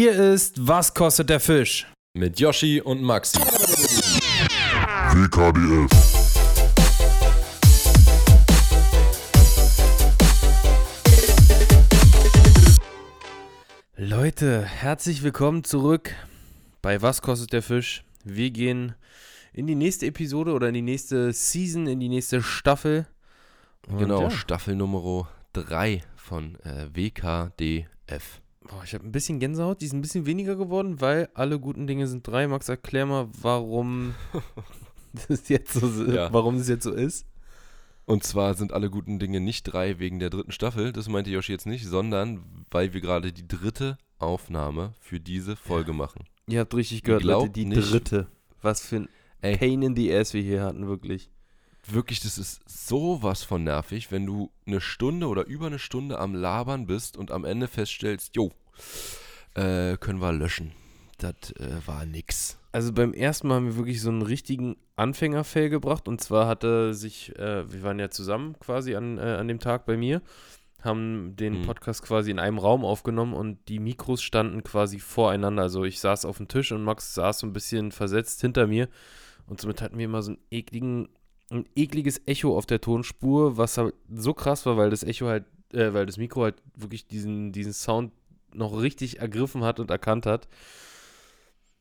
Hier ist Was kostet der Fisch? Mit Yoshi und Maxi. WKDF. Leute, herzlich willkommen zurück bei Was kostet der Fisch? Wir gehen in die nächste Episode oder in die nächste Season, in die nächste Staffel. Und Genau, ja. Staffel Nummer 3 von äh, WKDF. Boah, ich habe ein bisschen Gänsehaut, die ist ein bisschen weniger geworden, weil alle guten Dinge sind drei. Max, erklär mal, warum das jetzt so, Ja. warum das jetzt so ist. Und zwar sind alle guten Dinge nicht drei wegen der dritten Staffel, das meinte Yoshi jetzt nicht, sondern weil wir gerade die dritte Aufnahme für diese Folge machen. Ihr habt richtig gehört, Leute, die nicht- dritte. Was für ein Ey. Pain in the ass wir hier hatten, wirklich. Wirklich, das ist sowas von nervig, wenn du eine Stunde oder über eine Stunde am Labern bist und am Ende feststellst, jo, äh, können wir löschen. Das äh, war nix. Also beim ersten Mal haben wir wirklich so einen richtigen Anfängerfail gebracht. Und zwar hatte sich, äh, wir waren ja zusammen quasi an, äh, an dem Tag bei mir, haben den Mhm. Podcast quasi in einem Raum aufgenommen und die Mikros standen quasi voreinander. Also ich saß auf dem Tisch und Max saß so ein bisschen versetzt hinter mir. Und somit hatten wir immer so einen ekligen, ein ekliges Echo auf der Tonspur, was halt so krass war, weil das Echo halt, äh, weil das Mikro halt wirklich diesen, diesen Sound noch richtig ergriffen hat und erkannt hat.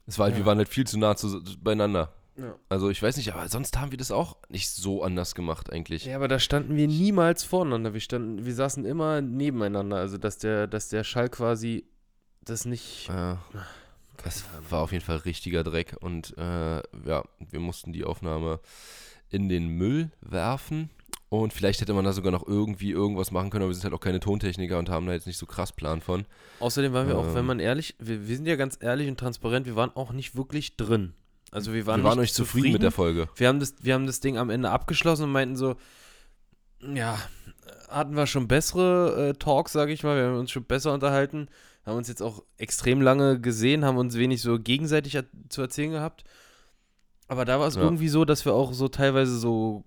Es war halt, Ja. wir waren halt viel zu nah zu, beieinander. Ja. Also ich weiß nicht, aber sonst haben wir das auch nicht so anders gemacht eigentlich. Ja, aber da standen wir niemals voreinander. Wir standen, wir saßen immer nebeneinander. Also dass der, dass der Schall quasi das nicht. Ja. Das war auf jeden Fall richtiger Dreck und äh, ja, wir mussten die Aufnahme in den Müll werfen und vielleicht hätte man da sogar noch irgendwie irgendwas machen können, aber wir sind halt auch keine Tontechniker und haben da jetzt nicht so krass Plan von. Außerdem waren wir auch, wenn Ähm. man ehrlich, wir, wir sind ja ganz ehrlich und transparent, wir waren auch nicht wirklich drin. Also wir waren, wir waren nicht euch zufrieden mit der Folge. Wir haben, das, wir haben das Ding am Ende abgeschlossen und meinten so, ja, hatten wir schon bessere äh, Talks, sage ich mal, wir haben uns schon besser unterhalten, haben uns jetzt auch extrem lange gesehen, haben uns wenig so gegenseitig zu erzählen gehabt. Aber da war es Ja. irgendwie so, dass wir auch so teilweise so,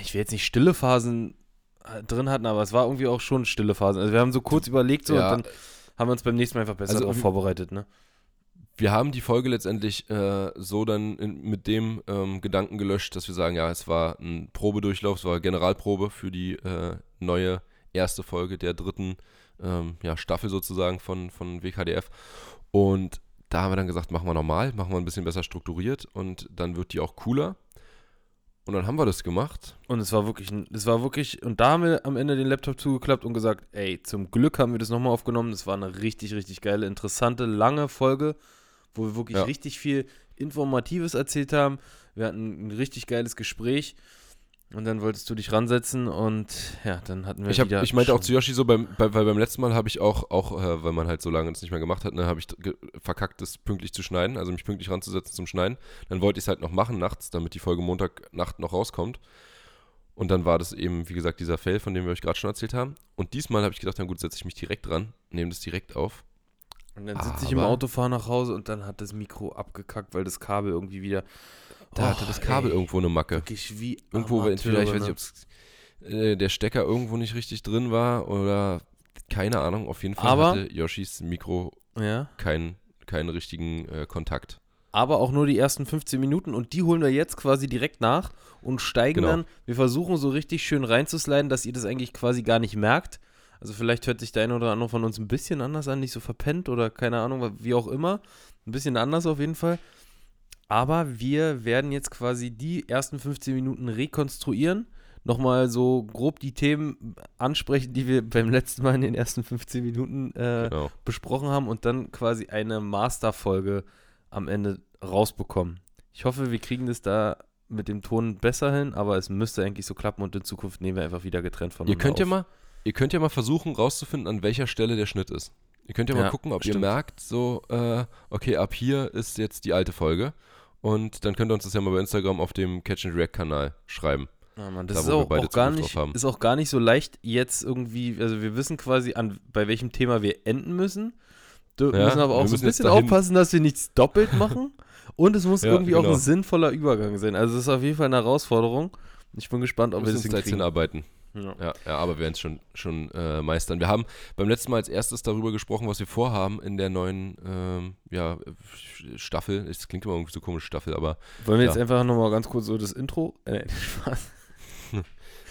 ich will jetzt nicht stille Phasen äh, drin hatten, aber es war irgendwie auch schon stille Phasen. Also wir haben so kurz überlegt so Ja. und dann haben wir uns beim nächsten Mal einfach besser Also darauf vorbereitet, ne? Wir haben die Folge letztendlich äh, so dann in, mit dem ähm, Gedanken gelöscht, dass wir sagen, ja, es war ein Probedurchlauf, es war Generalprobe für die äh, neue erste Folge der dritten ähm, ja, Staffel sozusagen von, von WKDF. Und da haben wir dann gesagt, machen wir normal, machen wir ein bisschen besser strukturiert und dann wird die auch cooler. Und dann haben wir das gemacht. Und es war wirklich, es war wirklich, und da haben wir am Ende den Laptop zugeklappt und gesagt, ey, zum Glück haben wir das nochmal aufgenommen. Das war eine richtig, richtig geile, interessante, lange Folge, wo wir wirklich Ja. richtig viel Informatives erzählt haben. Wir hatten ein richtig geiles Gespräch. Und dann wolltest du dich ransetzen und ja, dann hatten wir Ich, hab, wieder ich meinte auch zu Yoshi so, beim, bei, weil beim letzten Mal habe ich auch, auch äh, weil man halt so lange das nicht mehr gemacht hat, ne, habe ich verkackt, das pünktlich zu schneiden, also mich pünktlich ranzusetzen zum Schneiden. Dann wollte ich es halt noch machen nachts, damit die Folge Montagnacht noch rauskommt. Und dann war das eben, wie gesagt, dieser Fail, von dem wir euch gerade schon erzählt haben. Und diesmal habe ich gedacht, na gut, setze ich mich direkt dran, nehme das direkt auf. Und dann sitze ich im Auto, fahre nach Hause und dann hat das Mikro abgekackt, weil das Kabel irgendwie wieder. Da hatte Och, das Kabel ey, irgendwo eine Macke. Wirklich wie. Irgendwo, Amateure, entweder, ich weiß ne? nicht, ob äh, der Stecker irgendwo nicht richtig drin war oder keine Ahnung. Auf jeden Fall Aber- hatte Yoshis Mikro Ja. keinen, keinen richtigen äh, Kontakt. aber auch nur die ersten 15 Minuten und die holen wir jetzt quasi direkt nach und steigen Genau. dann. Wir versuchen so richtig schön reinzusliden, dass ihr das eigentlich quasi gar nicht merkt. Also vielleicht hört sich der eine oder andere von uns ein bisschen anders an, nicht so verpennt oder keine Ahnung, wie auch immer. Ein bisschen anders auf jeden Fall. Aber wir werden jetzt quasi die ersten 15 Minuten rekonstruieren. Nochmal so grob die Themen ansprechen, die wir beim letzten Mal in den ersten 15 Minuten äh, Genau. besprochen haben und dann quasi eine Masterfolge am Ende rausbekommen. Ich hoffe, wir kriegen das da mit dem Ton besser hin, aber es müsste eigentlich so klappen und in Zukunft nehmen wir einfach wieder getrennt voneinander Ihr könnt ja auf. mal, ihr könnt ja mal versuchen rauszufinden, an welcher Stelle der Schnitt ist. Ihr könnt ja mal Ja, gucken, ob ihr stimmt. merkt, so, äh, okay, ab hier ist jetzt die alte Folge. Und dann könnt ihr uns das ja mal bei Instagram auf dem Catch and React Kanal schreiben. Ja, Mann, das Da, ist auch, auch gar nicht, ist auch gar nicht so leicht jetzt irgendwie, also wir wissen quasi, an, bei welchem Thema wir enden müssen. Wir Ja, müssen aber auch so ein bisschen aufpassen, dass wir nichts doppelt machen. Und es muss Ja, irgendwie auch genau. ein sinnvoller Übergang sein. Also es ist auf jeden Fall eine Herausforderung. Ich bin gespannt, ob Wir wir das hinkriegen. hinarbeiten. Ja, ja, ja aber wir werden es schon, schon äh, meistern. Wir haben beim letzten Mal als erstes darüber gesprochen, was wir vorhaben in der neuen ähm, ja, Staffel. Es klingt immer irgendwie so komisch, Staffel, aber. Wollen wir ja. jetzt einfach nochmal ganz kurz so das Intro? Äh, Spaß.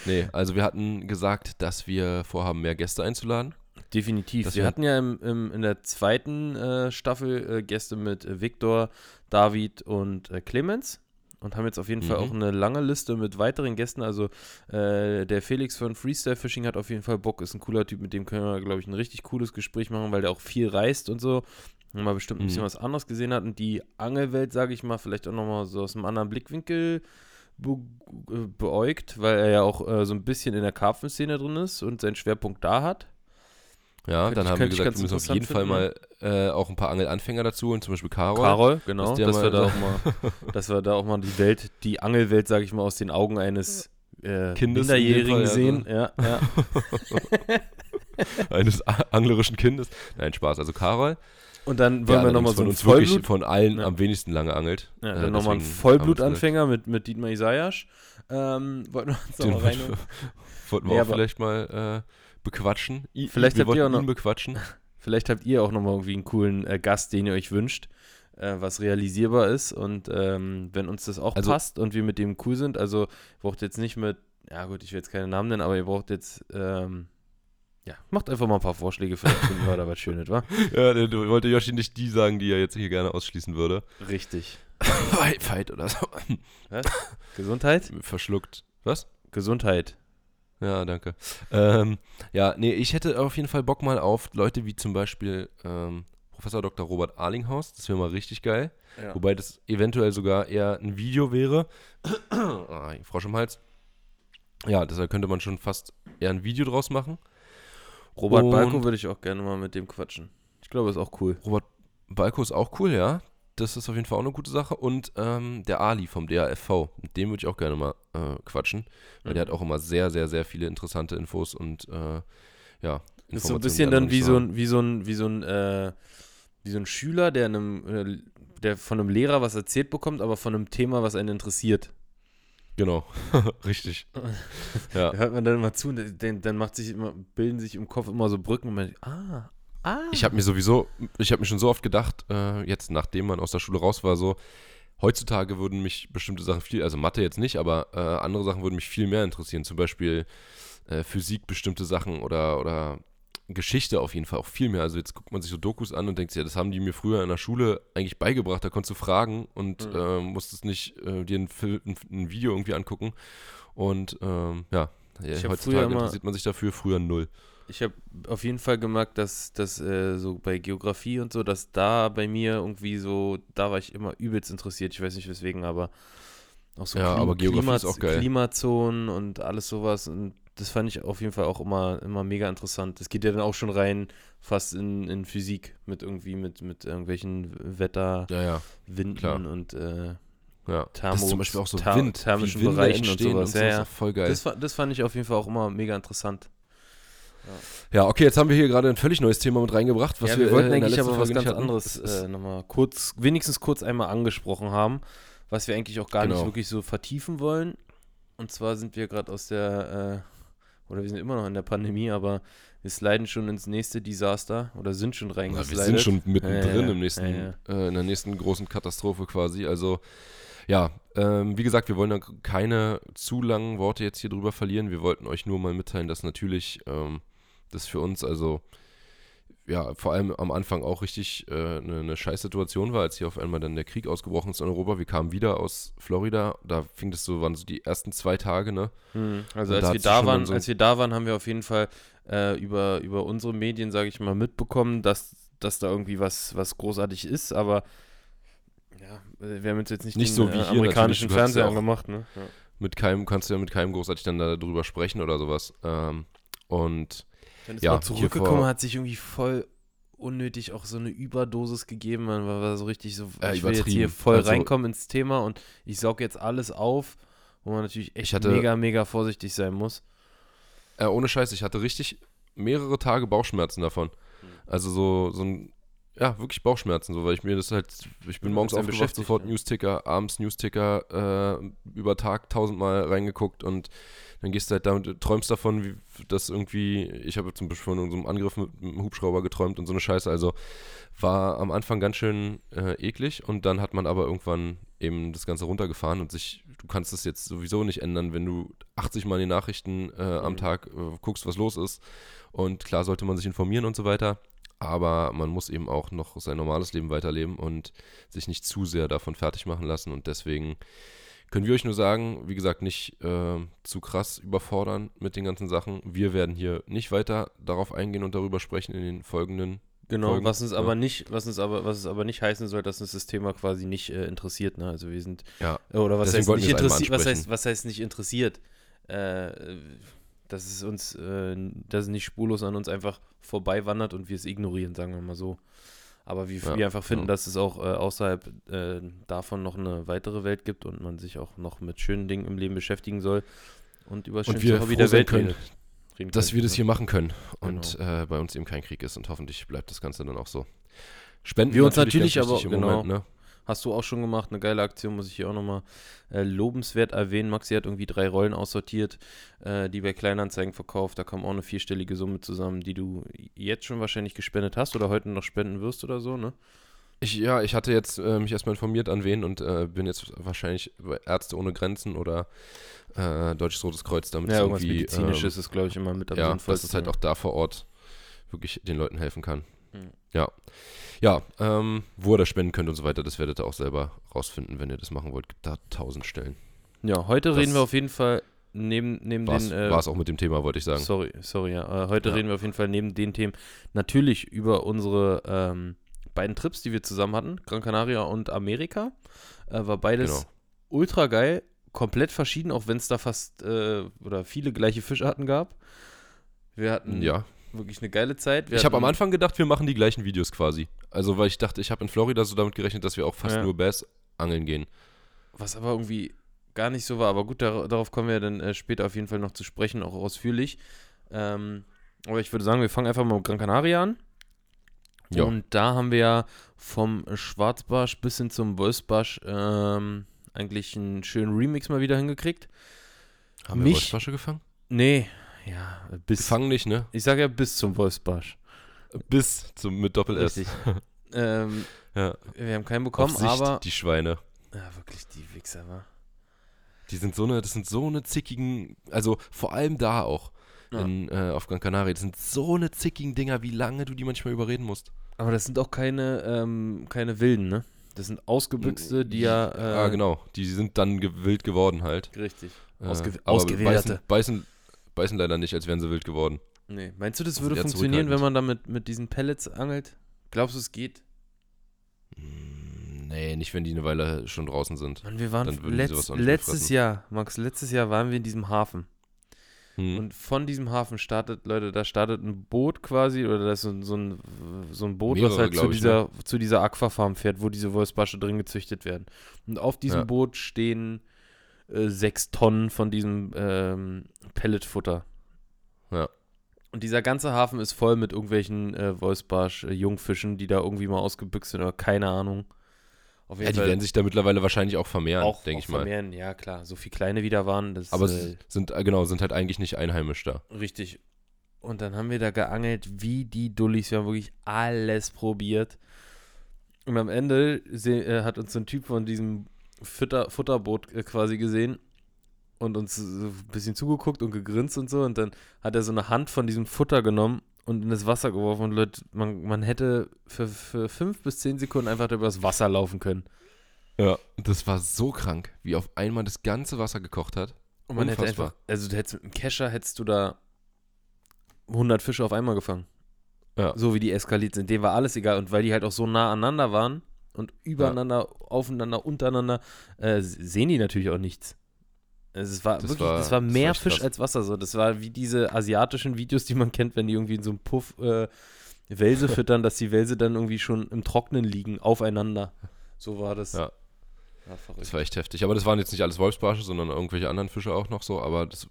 nee, also wir hatten gesagt, dass wir vorhaben, mehr Gäste einzuladen. Definitiv. Das wir hatten ja im, im, in der zweiten äh, Staffel äh, Gäste mit äh, Viktor, David und äh, Clemens und haben jetzt auf jeden mhm. Fall auch eine lange Liste mit weiteren Gästen. Also äh, der Felix von Freestyle Fishing hat auf jeden Fall Bock, ist ein cooler Typ, mit dem können wir, glaube ich, ein richtig cooles Gespräch machen, weil der auch viel reist und so. Und mal bestimmt ein bisschen mhm. was anderes gesehen hat und die Angelwelt, sage ich mal, vielleicht auch nochmal so aus einem anderen Blickwinkel be äh, beäugt, weil er ja auch äh, so ein bisschen in der Karpfenszene drin ist und seinen Schwerpunkt da hat. Ja, könnte dann ich, haben wir gesagt, wir müssen auf jeden Fall mal äh, auch ein paar Angelanfänger dazu und zum Beispiel Carol. Carol, genau, dass, dass wir, da auch mal, dass wir da auch mal die Welt, die Angelwelt, sage ich mal, aus den Augen eines äh, Kindes Minderjährigen sehen. Ja, ja. eines anglerischen Kindes. Nein, Spaß. Also Carol. Und dann wollen wir nochmal so einen Vollblut. Wirklich von allen ja. am wenigsten lange angelt. Ja, dann äh, nochmal einen Vollblutanfänger mit, mit Dietmar Isayasch. Ähm, wollten wir uns auch rein. Wollten wir auch vielleicht mal äh, bequatschen. I, vielleicht wir habt ihr auch noch, bequatschen. Vielleicht habt ihr auch nochmal irgendwie einen coolen äh, Gast, den ihr euch wünscht, äh, was realisierbar ist. Und ähm, wenn uns das auch also, passt und wir mit dem cool sind, also braucht jetzt nicht mit, ja gut, ich will jetzt keine Namen nennen, aber ihr braucht jetzt, ähm, ja, macht einfach mal ein paar Vorschläge, vielleicht finden wir da was Schönes, wa? Ja, du wollte Yoshi nicht die sagen, die er jetzt hier gerne ausschließen würde. Richtig. Fight oder so. Was? Gesundheit? Verschluckt. Was? Gesundheit. Ja, danke. Ähm, ja, nee, ich hätte auf jeden Fall Bock mal auf Leute wie zum Beispiel ähm, Professor Dr. Robert Arlinghaus. Das wäre mal richtig geil. Ja. Wobei das eventuell sogar eher ein Video wäre. ah, Frosch im Hals. Ja, deshalb könnte man schon fast eher ein Video draus machen. Robert Und Balko würde ich auch gerne mal mit dem quatschen. Ich glaube, ist auch cool. Robert Balko ist auch cool, ja das ist auf jeden Fall auch eine gute Sache. Und ähm, der Ali vom DAFV, mit dem würde ich auch gerne mal äh, quatschen, weil mhm. der hat auch immer sehr, sehr, sehr viele interessante Infos und äh, ja. Das ist so ein bisschen dann wie so ein, wie so ein, wie so ein, äh, wie so ein Schüler, der einem, äh, der von einem Lehrer was erzählt bekommt, aber von einem Thema, was einen interessiert. Genau, richtig. ja. Da hört man dann immer zu, dann, dann macht sich immer, bilden sich im Kopf immer so Brücken und man denkt, ah, Ah. Ich habe mir sowieso, ich habe mir schon so oft gedacht, äh, jetzt nachdem man aus der Schule raus war, so, heutzutage würden mich bestimmte Sachen viel, also Mathe jetzt nicht, aber äh, andere Sachen würden mich viel mehr interessieren. Zum Beispiel äh, Physik, bestimmte Sachen oder, oder Geschichte auf jeden Fall auch viel mehr. Also jetzt guckt man sich so Dokus an und denkt sich, ja, das haben die mir früher in der Schule eigentlich beigebracht. Da konntest du fragen und mhm. äh, musstest nicht äh, dir ein, ein, ein, Video irgendwie angucken. Und ähm, ja, ja heutzutage interessiert man sich dafür, früher null. Ich habe auf jeden Fall gemerkt, dass das äh, so bei Geografie und so, dass da bei mir irgendwie so, da war ich immer übelst interessiert. Ich weiß nicht weswegen, aber auch so ja, Klim aber Geografie Klima ist auch geil. Klimazonen und alles sowas. Und das fand ich auf jeden Fall auch immer, immer mega interessant. Das geht ja dann auch schon rein fast in, in Physik mit irgendwie mit, mit irgendwelchen Wetter, ja, ja. Winden Klar. und äh, ja, Thermo, das ist zum Beispiel auch so Wind, thermischen Bereichen und sowas. Und so, ja, ja. voll geil. Das, das fand ich auf jeden Fall auch immer mega interessant. Ja. okay, jetzt haben wir hier gerade ein völlig neues Thema mit reingebracht. Was ja, wir, wir wollten äh, eigentlich aber was ganz anderes äh, nochmal kurz, wenigstens kurz einmal angesprochen haben, was wir eigentlich auch gar genau. nicht wirklich so vertiefen wollen. Und zwar sind wir gerade aus der, äh, oder wir sind immer noch in der Pandemie, aber wir sliden schon ins nächste Desaster oder sind schon reingeslidet. Ja, wir sind schon mittendrin im nächsten, äh, in der nächsten großen Katastrophe quasi. Also ja, ähm, wie gesagt, wir wollen da keine zu langen Worte jetzt hier drüber verlieren. Wir wollten euch nur mal mitteilen, dass natürlich ähm, das für uns also ja, vor allem am Anfang auch richtig äh, eine, eine Scheißsituation war, als hier auf einmal dann der Krieg ausgebrochen ist in Europa. Wir kamen wieder aus Florida, da fing das so, waren so die ersten zwei Tage, ne? Hm, also als wir da waren, so als wir da waren, haben wir auf jeden Fall äh, über, über unsere Medien, sage ich mal, mitbekommen, dass, dass da irgendwie was, was großartig ist, aber ja, wir haben uns jetzt nicht, nicht den, so wie äh, amerikanischen Fernseher angemacht, ne? Ja. Mit keinem, kannst du ja mit keinem großartig dann darüber sprechen oder sowas. Ähm, und dann ist ja, man zurückgekommen, hat sich irgendwie voll unnötig auch so eine Überdosis gegeben. Man war, so richtig so, äh, ich will jetzt hier voll also, reinkommen ins Thema und ich saug jetzt alles auf, wo man natürlich echt hatte, mega, mega vorsichtig sein muss. Äh, ohne Scheiß, ich hatte richtig mehrere Tage Bauchschmerzen davon. Mhm. Also so, so ein ja, wirklich Bauchschmerzen, so, weil ich mir das halt, ich bin morgens aufgewacht, sofort ja. Newsticker, abends Newsticker, äh, über Tag tausendmal reingeguckt und dann gehst du halt da und träumst davon, wie das irgendwie, ich habe zum Beispiel von unserem Angriff mit, mit einem Hubschrauber geträumt und so eine Scheiße, also war am Anfang ganz schön äh, eklig und dann hat man aber irgendwann eben das Ganze runtergefahren und sich, du kannst es jetzt sowieso nicht ändern, wenn du 80 Mal in die Nachrichten äh, am Mhm. Tag äh, guckst, was los ist und klar sollte man sich informieren und so weiter, aber man muss eben auch noch sein normales Leben weiterleben und sich nicht zu sehr davon fertig machen lassen und deswegen können wir euch nur sagen, wie gesagt, nicht äh, zu krass überfordern mit den ganzen Sachen. Wir werden hier nicht weiter darauf eingehen und darüber sprechen in den folgenden. Genau, Folgen, was uns ja. aber nicht, was uns aber, was es aber nicht heißen soll, dass uns das Thema quasi nicht äh, interessiert, ne? Also wir sind Ja, oder was heißt nicht interessiert, was heißt, was heißt nicht interessiert? Äh, dass es uns, äh, dass es nicht spurlos an uns einfach vorbei wandert und wir es ignorieren, sagen wir mal so. Aber wir, Ja, wir einfach finden, genau. dass es auch äh, außerhalb äh, davon noch eine weitere Welt gibt und man sich auch noch mit schönen Dingen im Leben beschäftigen soll und über wir Hobby der Welt können, reden- dass können, wir das ne? hier machen können und Genau. äh, bei uns eben kein Krieg ist und hoffentlich bleibt das Ganze dann auch so. Spenden Wir uns natürlich ganz aber- genau. Moment, ne? Hast du auch schon gemacht, eine geile Aktion, muss ich hier auch nochmal äh, lobenswert erwähnen. Maxi hat irgendwie drei Rollen aussortiert, äh, die bei Kleinanzeigen verkauft. Da kam auch eine vierstellige Summe zusammen, die du jetzt schon wahrscheinlich gespendet hast oder heute noch spenden wirst oder so, ne? Ich, ja, ich hatte jetzt äh, mich erstmal informiert an wen und äh, bin jetzt wahrscheinlich bei Ärzte ohne Grenzen oder äh, Deutsches Rotes Kreuz damit Ja, es irgendwas irgendwie, Medizinisches ist, glaube ich, immer mit am ja, dass es halt auch da vor Ort wirklich den Leuten helfen kann. Mhm. Ja. Ja, ähm, wo ihr das spenden könnt und so weiter, das werdet ihr auch selber rausfinden, wenn ihr das machen wollt. Gibt da tausend Stellen. Ja, heute Das- reden wir auf jeden Fall neben, neben War den. äh, es auch mit dem Thema, wollte ich sagen. Sorry, sorry, ja. Äh, heute Ja. reden wir auf jeden Fall neben den Themen natürlich über unsere ähm, beiden Trips, die wir zusammen hatten, Gran Canaria und Amerika. Äh, war beides Genau. ultra geil, komplett verschieden, auch wenn es da fast äh, oder viele gleiche Fischarten gab. Wir hatten Ja. Wirklich eine geile Zeit. Wir Ich habe am Anfang gedacht, wir machen die gleichen Videos quasi. Also, weil ich dachte, ich habe in Florida so damit gerechnet, dass wir auch fast Ja. nur Bass angeln gehen. Was aber irgendwie gar nicht so war. Aber gut, dar darauf kommen wir dann äh, später auf jeden Fall noch zu sprechen, auch ausführlich. Ähm, aber ich würde sagen, wir fangen einfach mal mit Gran Canaria an. Ja. Und da haben wir ja vom Schwarzbarsch bis hin zum Wolfsbarsch ähm, eigentlich einen schönen Remix mal wieder hingekriegt. Haben wir Mich- Wolfsflasche gefangen? Nee, ja, bis. Gefangen nicht, ne? Ich sage ja bis zum Wolfsbarsch. Bis zum, mit Doppel-S. Richtig. ähm, Ja. wir haben keinen bekommen, Sicht, aber. die Schweine. Ja, wirklich, die Wichser, wa? Die sind so eine, das sind so eine zickigen, also vor allem da auch Ja. in, äh, auf Gran Canaria, das sind so eine zickigen Dinger, wie lange du die manchmal überreden musst. Aber das sind auch keine, ähm, keine Wilden, ne? Das sind Ausgebüchste, die ja. Äh, ah, genau. Die sind dann ge wild geworden halt. Richtig. Äh, Ausge aber ausgewilderte. Beißen, beißen, beißen leider nicht, als wären sie wild geworden. Nee. Meinst du, das Sind würde eher funktionieren, wenn man da mit, diesen Pellets angelt? Glaubst du, es geht? Mm, Nee, nicht, wenn die eine Weile schon draußen sind. Mann, wir waren letzt, letztes fressen. Jahr, Max, letztes Jahr waren wir in diesem Hafen. Hm. Und von diesem Hafen startet, Leute, da startet ein Boot quasi, oder das ist so, so, ein, so ein Boot, was Mehrere, halt zu ich, ne? dieser, zu dieser Aquafarm fährt, wo diese Wolfsbarsche drin gezüchtet werden. Und auf diesem Ja. Boot stehen äh, sechs Tonnen von diesem ähm, Pelletfutter. Ja. Und dieser ganze Hafen ist voll mit irgendwelchen äh, Wolfsbarsch-Jungfischen, die da irgendwie mal ausgebüxt sind, oder keine Ahnung. Auf ja, die werden sich da mittlerweile wahrscheinlich auch vermehren, denke ich mal. vermehren. Ja, klar. So viel kleine wieder waren, das Aber äh, sie sind, äh, genau, sind halt eigentlich nicht einheimisch da. Richtig. Und dann haben wir da geangelt, wie die Dullis. Wir haben wirklich alles probiert. Und am Ende äh, hat uns so ein Typ von diesem Futter Futterboot äh, quasi gesehen und uns so ein bisschen zugeguckt und gegrinst und so. Und dann hat er so eine Hand von diesem Futter genommen und in das Wasser geworfen. Und Leute, man, man hätte für, für fünf bis zehn Sekunden einfach über das Wasser laufen können. Ja. Das war so krank, wie auf einmal das ganze Wasser gekocht hat. Und man hätte Unfassbar. einfach, also du hättest mit dem Kescher hättest du da 100 Fische auf einmal gefangen. Ja. So wie die eskaliert sind. Denen war alles egal. Und weil die halt auch so nah aneinander waren und übereinander, aufeinander, untereinander, äh, sehen die natürlich auch nichts. Es war Das wirklich, war- das war das war mehr Fisch krass. als Wasser. So. Das war wie diese asiatischen Videos, die man kennt, wenn die irgendwie in so einem Puff äh, Welse füttern, dass die Welse dann irgendwie schon im Trocknen liegen, aufeinander. So war das. Ja. Ja. Das war echt heftig. Aber das waren jetzt nicht alles Wolfsbarsche, sondern irgendwelche anderen Fische auch noch so. Aber das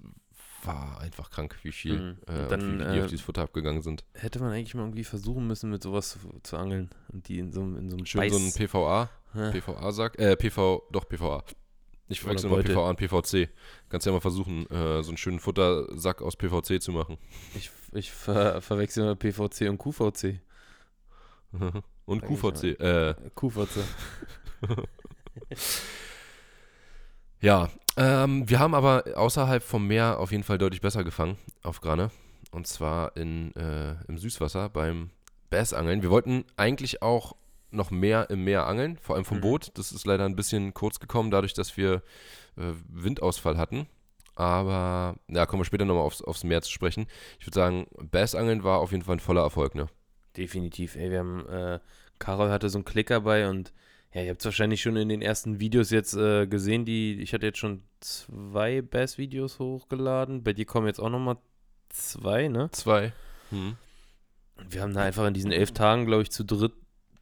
war einfach krank, wie viel Mhm. äh, dann, und wie die äh, auf dieses Futter abgegangen sind. Hätte man eigentlich mal irgendwie versuchen müssen, mit sowas zu, zu angeln. Und die in so, in so einem Schön so ein Beiß- PVA, Ja. PVA-Sack, äh, PV, doch PVA. Ich verwechsel Beutel. PVA und PVC. Kannst ja mal versuchen, äh, so einen schönen Futtersack aus PVC zu machen. Ich, ich ver, verwechsel immer PVC und QVC. und QVC. Äh, Äh, QVC. ja, ähm, wir haben aber außerhalb vom Meer auf jeden Fall deutlich besser gefangen auf Grane. Und zwar in, äh, im Süßwasser beim Bassangeln. Wir wollten eigentlich auch noch mehr im Meer angeln, vor allem vom Mhm. Boot. Das ist leider ein bisschen kurz gekommen, dadurch, dass wir äh, Windausfall hatten. Aber ja, kommen wir später nochmal aufs, aufs Meer zu sprechen. Ich würde sagen, Bassangeln war auf jeden Fall ein voller Erfolg, ne? Definitiv. Ey, wir haben, äh, Carol hatte so einen Klicker bei und ja, ihr habt es wahrscheinlich schon in den ersten Videos jetzt äh, gesehen, die, ich hatte jetzt schon zwei Bass-Videos hochgeladen. Bei dir kommen jetzt auch nochmal zwei, ne? Zwei. Hm. Und wir haben da einfach in diesen elf Tagen, glaube ich, zu dritt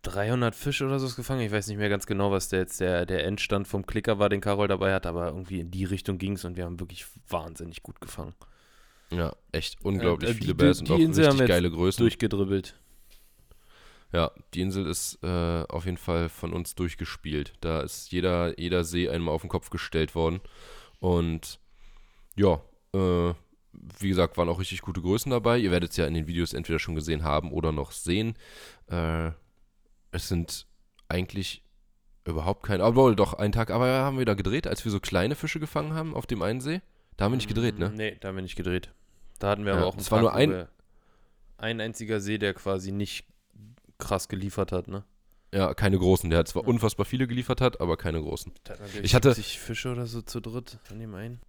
300 Fische oder so gefangen. Ich weiß nicht mehr ganz genau, was der jetzt der, der Endstand vom Klicker war, den Carol dabei hat, aber irgendwie in die Richtung ging es und wir haben wirklich wahnsinnig gut gefangen. Ja, echt unglaublich Äh, viele die- Bass die und auch Insel haben richtig wir jetzt geile Größen. Durchgedribbelt. Ja, die Insel ist äh, auf jeden Fall von uns durchgespielt. Da ist jeder, jeder See einmal auf den Kopf gestellt worden. Und ja, äh, wie gesagt, waren auch richtig gute Größen dabei. Ihr werdet es ja in den Videos entweder schon gesehen haben oder noch sehen. Äh, es sind eigentlich überhaupt keine, obwohl doch einen Tag, aber haben wir da gedreht, als wir so kleine Fische gefangen haben auf dem einen See. Da haben wir nicht gedreht, ne? Nee, da haben wir nicht gedreht. Da hatten wir Ja, aber auch einen es war Tag, nur wo ein- ein einziger See, der quasi nicht krass geliefert hat, ne? Ja, keine großen. Der hat zwar unfassbar viele geliefert hat, aber keine großen. Ich hatte- 70 Fische oder so zu dritt von dem einen.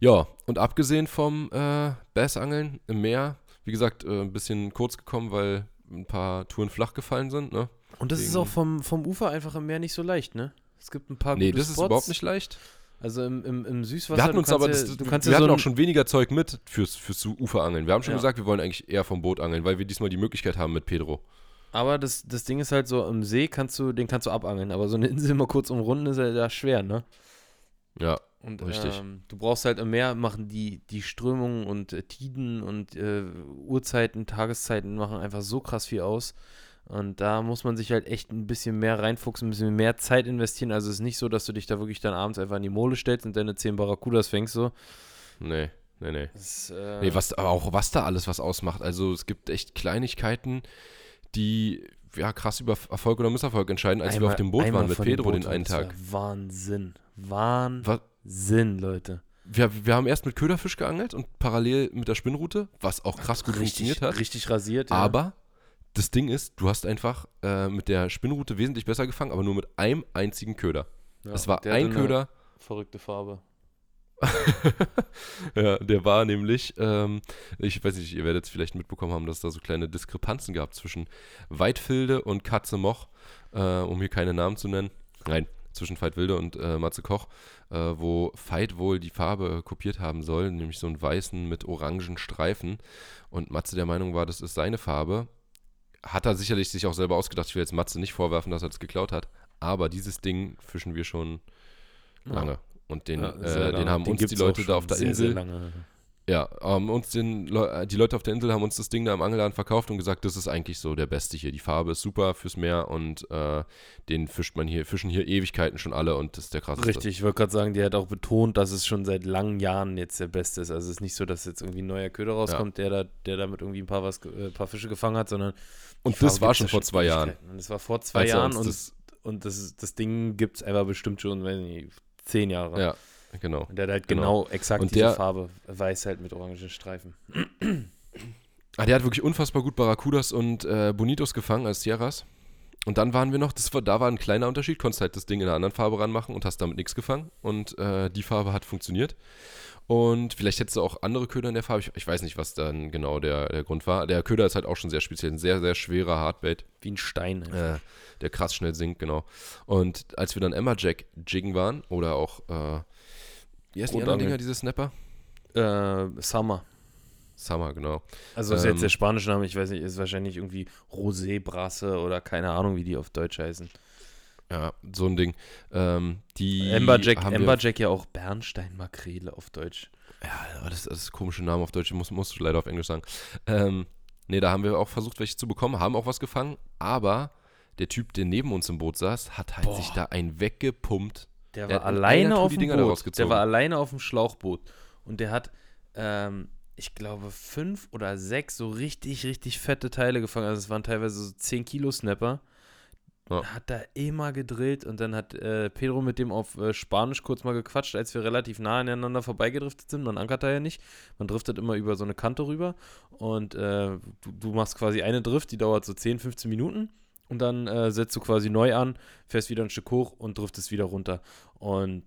Ja, und abgesehen vom äh, Bassangeln im Meer, wie gesagt, äh, ein bisschen kurz gekommen, weil ein paar Touren flach gefallen sind, ne? Und das ist Wegen- auch vom, vom Ufer einfach im Meer nicht so leicht, ne? Es gibt ein paar Nee, das ist Spots. überhaupt nicht leicht. Also im, im, im Süßwasser. Wir hatten uns aber, ja, das, du kannst wir ja so hatten ein, auch schon weniger Zeug mit fürs, fürs Uferangeln. Wir haben schon Ja. gesagt, wir wollen eigentlich eher vom Boot angeln, weil wir diesmal die Möglichkeit haben mit Pedro. Aber das, das Ding ist halt so, im See kannst du, den kannst du abangeln, aber so eine Insel mal kurz umrunden ist ja da schwer, ne? Ja, Und Richtig. Ähm, du brauchst halt im Meer machen die, die Strömungen und äh, Tiden und äh, Uhrzeiten, Tageszeiten machen einfach so krass viel aus. Und da muss man sich halt echt ein bisschen mehr reinfuchsen, ein bisschen mehr Zeit investieren. Also es ist nicht so, dass du dich da wirklich dann abends einfach in die Mole stellst und deine 10 Barracudas fängst so. nee, nee, nee. Das, äh, Nee, was, aber auch was da alles was ausmacht. Also es gibt echt Kleinigkeiten, die ja krass über Erfolg oder Misserfolg entscheiden, als wir auf dem Boot einmal waren mit Pedro den einen war Tag. Wahnsinn. Was, Wahnsinn, Leute. wir, wir haben erst mit Köderfisch geangelt und parallel mit der Spinnrute, was auch krass gut funktioniert hat. Richtig rasiert, ja. Aber das Ding ist, du hast einfach äh, mit der Spinnrute wesentlich besser gefangen, aber nur mit einem einzigen Köder. ja, es war ein Köder, Verrückte Farbe. ja, der war nämlich, ähm, ich weiß nicht, ihr werdet es vielleicht mitbekommen haben, dass es da so kleine Diskrepanzen gab zwischen Weitfilde und Katze Moch, äh, um hier keine Namen zu nennen. Nein, zwischen Veit Wilde und äh, Matze Koch, äh, wo Veit wohl die Farbe kopiert haben soll, nämlich so einen weißen mit orangen Streifen. Und Matze der Meinung war, das ist seine Farbe. Hat er sicherlich sich auch selber ausgedacht. Ich will jetzt Matze nicht vorwerfen, dass er das geklaut hat. Aber dieses Ding fischen wir schon lange. Und den, Ja, äh, den haben Den uns die Leute da auf der sehr, Insel Sehr lange. ja, ähm, uns den Leu- die Leute auf der Insel haben uns das Ding da im Angelladen verkauft und gesagt, das ist eigentlich so der Beste hier. Die Farbe ist super fürs Meer und äh, den fischt man hier, fischen hier Ewigkeiten schon alle und das ist der krasseste. Richtig, ich wollte gerade sagen, die hat auch betont, dass es schon seit langen Jahren jetzt der Beste ist. Also es ist nicht so, dass jetzt irgendwie ein neuer Köder rauskommt, der da, der damit irgendwie ein paar, was, äh, paar Fische gefangen hat, sondern Und das war schon ja vor zwei Jahren. Und das war vor zwei Als er Jahren und, das, und das, das Ding gibt es einfach bestimmt schon, weiß nicht, zehn Jahre. ja, genau. Und der hat halt Genau. genau, exakt Und diese der- Farbe, weiß halt mit orangen Streifen. Ah, der hat wirklich unfassbar gut Barracudas und äh, Bonitos gefangen als Sierras. Und dann waren wir noch, das war, da war ein kleiner Unterschied, konntest halt das Ding in einer anderen Farbe ranmachen und hast damit nichts gefangen. Und äh, die Farbe hat funktioniert. Und vielleicht hättest du auch andere Köder in der Farbe. Ich, ich weiß nicht, was dann genau der, der Grund war. Der Köder ist halt auch schon sehr speziell. Ein sehr, sehr schwerer Hardbait, Wie ein Stein. äh, der krass schnell sinkt, genau. Und als wir dann Emma Jack jiggen waren, oder auch, äh, wie heißt die anderen. Dinger, diese Snapper? Äh, Summer. Summer, genau. Also ist Ähm, jetzt der spanische Name, ich weiß nicht, ist wahrscheinlich irgendwie Rosé Brasse oder keine Ahnung, wie die auf Deutsch heißen. Ja, so ein Ding. Ähm, die wir- Amberjack ja auch Bernsteinmakrele auf Deutsch. Ja, das, das ist komische Name auf Deutsch, musst, musst du leider auf Englisch sagen. Ähm, nee, da haben wir auch versucht, welche zu bekommen, haben auch was gefangen, aber der Typ, der neben uns im Boot saß, hat halt Boah. sich da einen weggepumpt. Der Der war alleine auf die dem Boot. Der war alleine auf dem Schlauchboot. Und der hat, ähm, ich glaube, fünf oder sechs so richtig, richtig fette Teile gefangen. Also es waren teilweise so 10 Kilo Snapper. Ja. Hat da immer gedrillt und dann hat äh, Pedro mit dem auf äh, Spanisch kurz mal gequatscht, als wir relativ nah aneinander vorbeigedriftet sind. Man ankert da ja nicht. Man driftet immer über so eine Kante rüber und äh, du, du machst quasi eine Drift, die dauert so 10, 15 Minuten und dann äh, setzt du quasi neu an, fährst wieder ein Stück hoch und driftest wieder runter. Und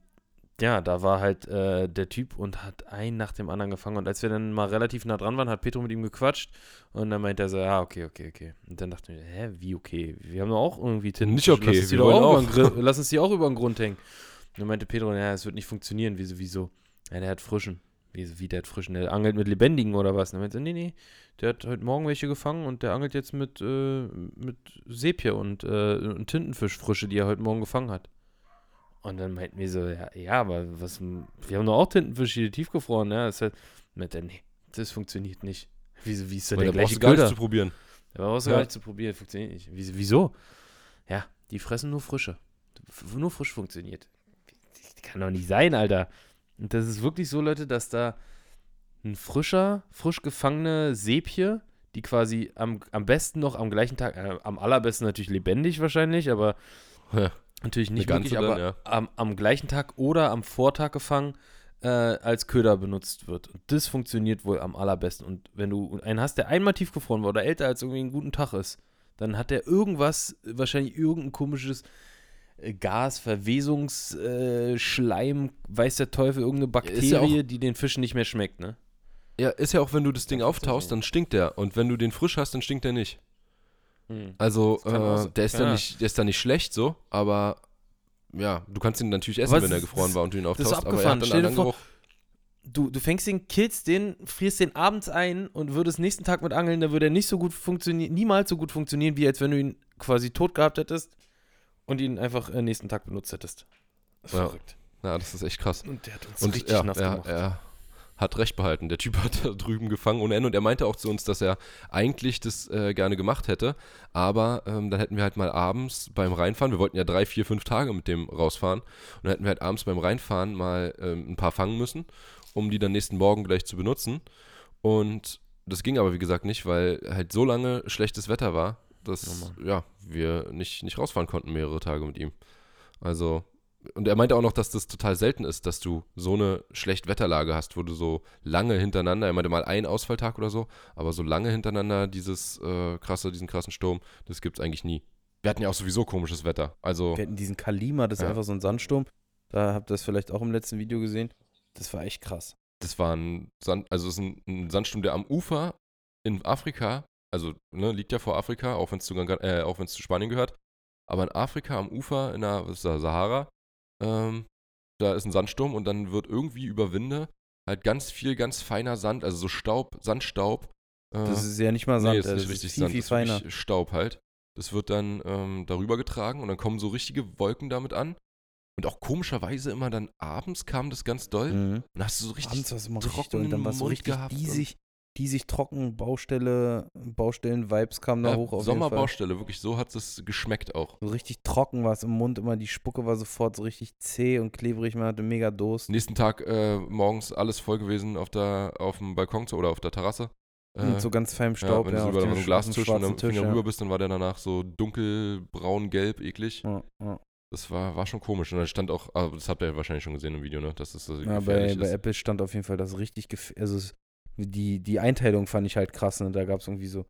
ja, da war halt äh, der Typ und hat einen nach dem anderen gefangen. Und als wir dann mal relativ nah dran waren, hat Petro mit ihm gequatscht. Und dann meinte er so, ja, okay, okay, okay. Und dann dachte ich, mir, hä, wie okay? Wir haben doch auch irgendwie Tinten. Nicht okay, Lass uns die wir wollen auch auch. über den Gri- Lass uns die auch über den Grund hängen. Und dann meinte Petro, ja, es wird nicht funktionieren. Wieso, wieso? Ja, der hat frischen. Wie, wie der hat frischen? Der angelt mit lebendigen oder was? Und dann meinte er, nee, nee, der hat heute Morgen welche gefangen und der angelt jetzt mit, äh, mit Sepie und, äh, und Tintenfischfrische, die er heute Morgen gefangen hat. Und dann meinten wir so, ja, ja aber was, wir haben doch auch Tintenfische hier tiefgefroren, ja. Das halt, meinte nee, das funktioniert nicht. Wieso, wie ist denn der brauchst gleiche du gar Köder? zu probieren. Da brauchst du Ja. gar nicht zu probieren, funktioniert nicht. Wieso? Ja, die fressen nur Frische. Nur frisch funktioniert. Das kann doch nicht sein, Alter. Und das ist wirklich so, Leute, dass da ein frischer, frisch gefangene Sepie, die quasi am, am besten noch am gleichen Tag, äh, am allerbesten natürlich lebendig wahrscheinlich, aber Ja. Natürlich nicht wirklich, aber dann, ja. am, am gleichen Tag oder am Vortag gefangen äh, als Köder benutzt wird. Und das funktioniert wohl am allerbesten. Und wenn du einen hast, der einmal tiefgefroren war oder älter als irgendwie einen guten Tag ist, dann hat der irgendwas, wahrscheinlich irgendein komisches äh, Gas, Verwesungs, äh, weiß der Teufel, irgendeine Ist ja Bakterie, auch- die den Fischen nicht mehr schmeckt, ne? Ja, ist ja auch, wenn du das Ding Ja, auftaust, dann stinkt der. Und wenn du den frisch hast, dann stinkt der nicht. Hm. Also, äh, der, ist Ja. dann nicht, der ist dann nicht schlecht so, aber ja, du kannst ihn natürlich essen, Aber wenn er gefroren war und du ihn das ist auftaust, aber er abgefahren. hat einen vor. Du, du fängst den, killst den, frierst den abends ein und würdest nächsten Tag mit angeln, dann würde er nicht so gut funktionieren, niemals so gut funktionieren, wie als wenn du ihn quasi tot gehabt hättest und ihn einfach äh, nächsten Tag benutzt hättest. Das ist Ja. verrückt. Ja, das ist echt krass. Und der hat uns Und richtig ja, nass er, gemacht. er hat recht behalten. Der Typ hat da drüben gefangen ohne Ende und er meinte auch zu uns, dass er eigentlich das äh, gerne gemacht hätte, aber ähm, dann hätten wir halt mal abends beim Reinfahren, wir wollten ja drei, vier, fünf Tage mit dem rausfahren und dann hätten wir halt abends beim Reinfahren mal ähm, ein paar fangen müssen, um die dann nächsten Morgen gleich zu benutzen und das ging aber wie gesagt nicht, weil halt so lange schlechtes Wetter war, dass Oh ja, wir nicht, nicht rausfahren konnten mehrere Tage mit ihm. Also und er meinte auch noch, dass das total selten ist, dass du so eine schlecht Wetterlage hast, wo du so lange hintereinander, er meinte mal einen Ausfalltag oder so, aber so lange hintereinander dieses äh, krasse, diesen krassen Sturm, das gibt's eigentlich nie. Wir hatten ja auch sowieso komisches Wetter. Also, Wir hatten diesen Kalima, das ist Ja. einfach so ein Sandsturm. Da habt ihr das vielleicht auch im letzten Video gesehen. Das war echt krass. das war ein Sand, also es ist ein, ein Sandsturm, der am Ufer in Afrika, also ne, liegt ja vor Afrika, auch wenn es zu, äh, zu Spanien gehört, aber in Afrika am Ufer in der, Sahara, ähm, da ist ein Sandsturm und dann wird irgendwie über Winde halt ganz viel, ganz feiner Sand, also so Staub, Sandstaub. Äh, Das ist ja nicht mal Sand, nee, ist das nicht ist richtig viel, Sand, viel das ist Staub halt. Das wird dann ähm, darüber getragen und dann kommen so richtige Wolken damit an. Und auch komischerweise immer dann abends kam das ganz doll. Mhm. Und hast du so richtig Abends war es immer richtig trockenen und dann war es so Mund richtig gehabt und- diesig, diesig trocken, Baustelle, Baustellen-Vibes kamen da Ja, hoch auf. Sommerbaustelle, wirklich so hat es geschmeckt auch. So richtig trocken war es im Mund immer, die Spucke war sofort so richtig zäh und klebrig, man hatte mega Durst. Nächsten Tag äh, morgens alles voll gewesen auf der auf dem Balkon zu, oder auf der Terrasse. Äh, Mit so ganz feinem ja, Staub, wenn ja, du über einem Glastisch und dann Finger ja. rüber bist, dann war der danach so dunkelbraun, gelb, eklig. Ja, ja. Das war, war schon komisch. Und dann stand auch, ah, das habt ihr wahrscheinlich schon gesehen im Video, ne? Dass das so Ja, bei, bei. Apple stand auf jeden Fall das richtig gefährlich. Also es, die, die Einteilung fand ich halt krass. Ne? Da gab es irgendwie so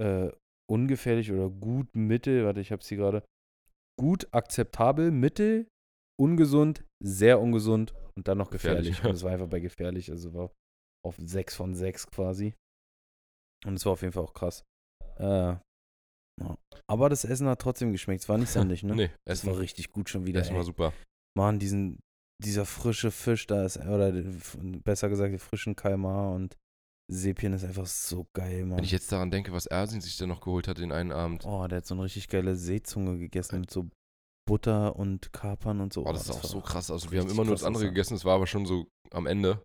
äh, ungefährlich oder gut, mittel. Warte, ich hab's hier gerade. Gut, akzeptabel, mittel, ungesund, sehr ungesund und dann noch gefährlich. Gefährlich, Und es war einfach bei gefährlich. Also war auf 6 von 6 quasi. Und es war auf jeden Fall auch krass. Äh, ja. Aber das Essen hat trotzdem geschmeckt. Es war nicht sandig, ne? Nee, Es war richtig gut schon wieder. Essen ey. war super. Mann, diesen, dieser frische Fisch da ist, oder besser gesagt, den frischen Kalmar und Sepien ist einfach so geil, Mann. Wenn ich jetzt daran denke, was Ersin sich denn noch geholt hat den einen Abend. oh, der hat so eine richtig geile Seezunge gegessen mit so Butter und Kapern und so. Oh, das ist auch so krass. Also wir haben immer nur das andere gegessen, es war aber schon so am Ende.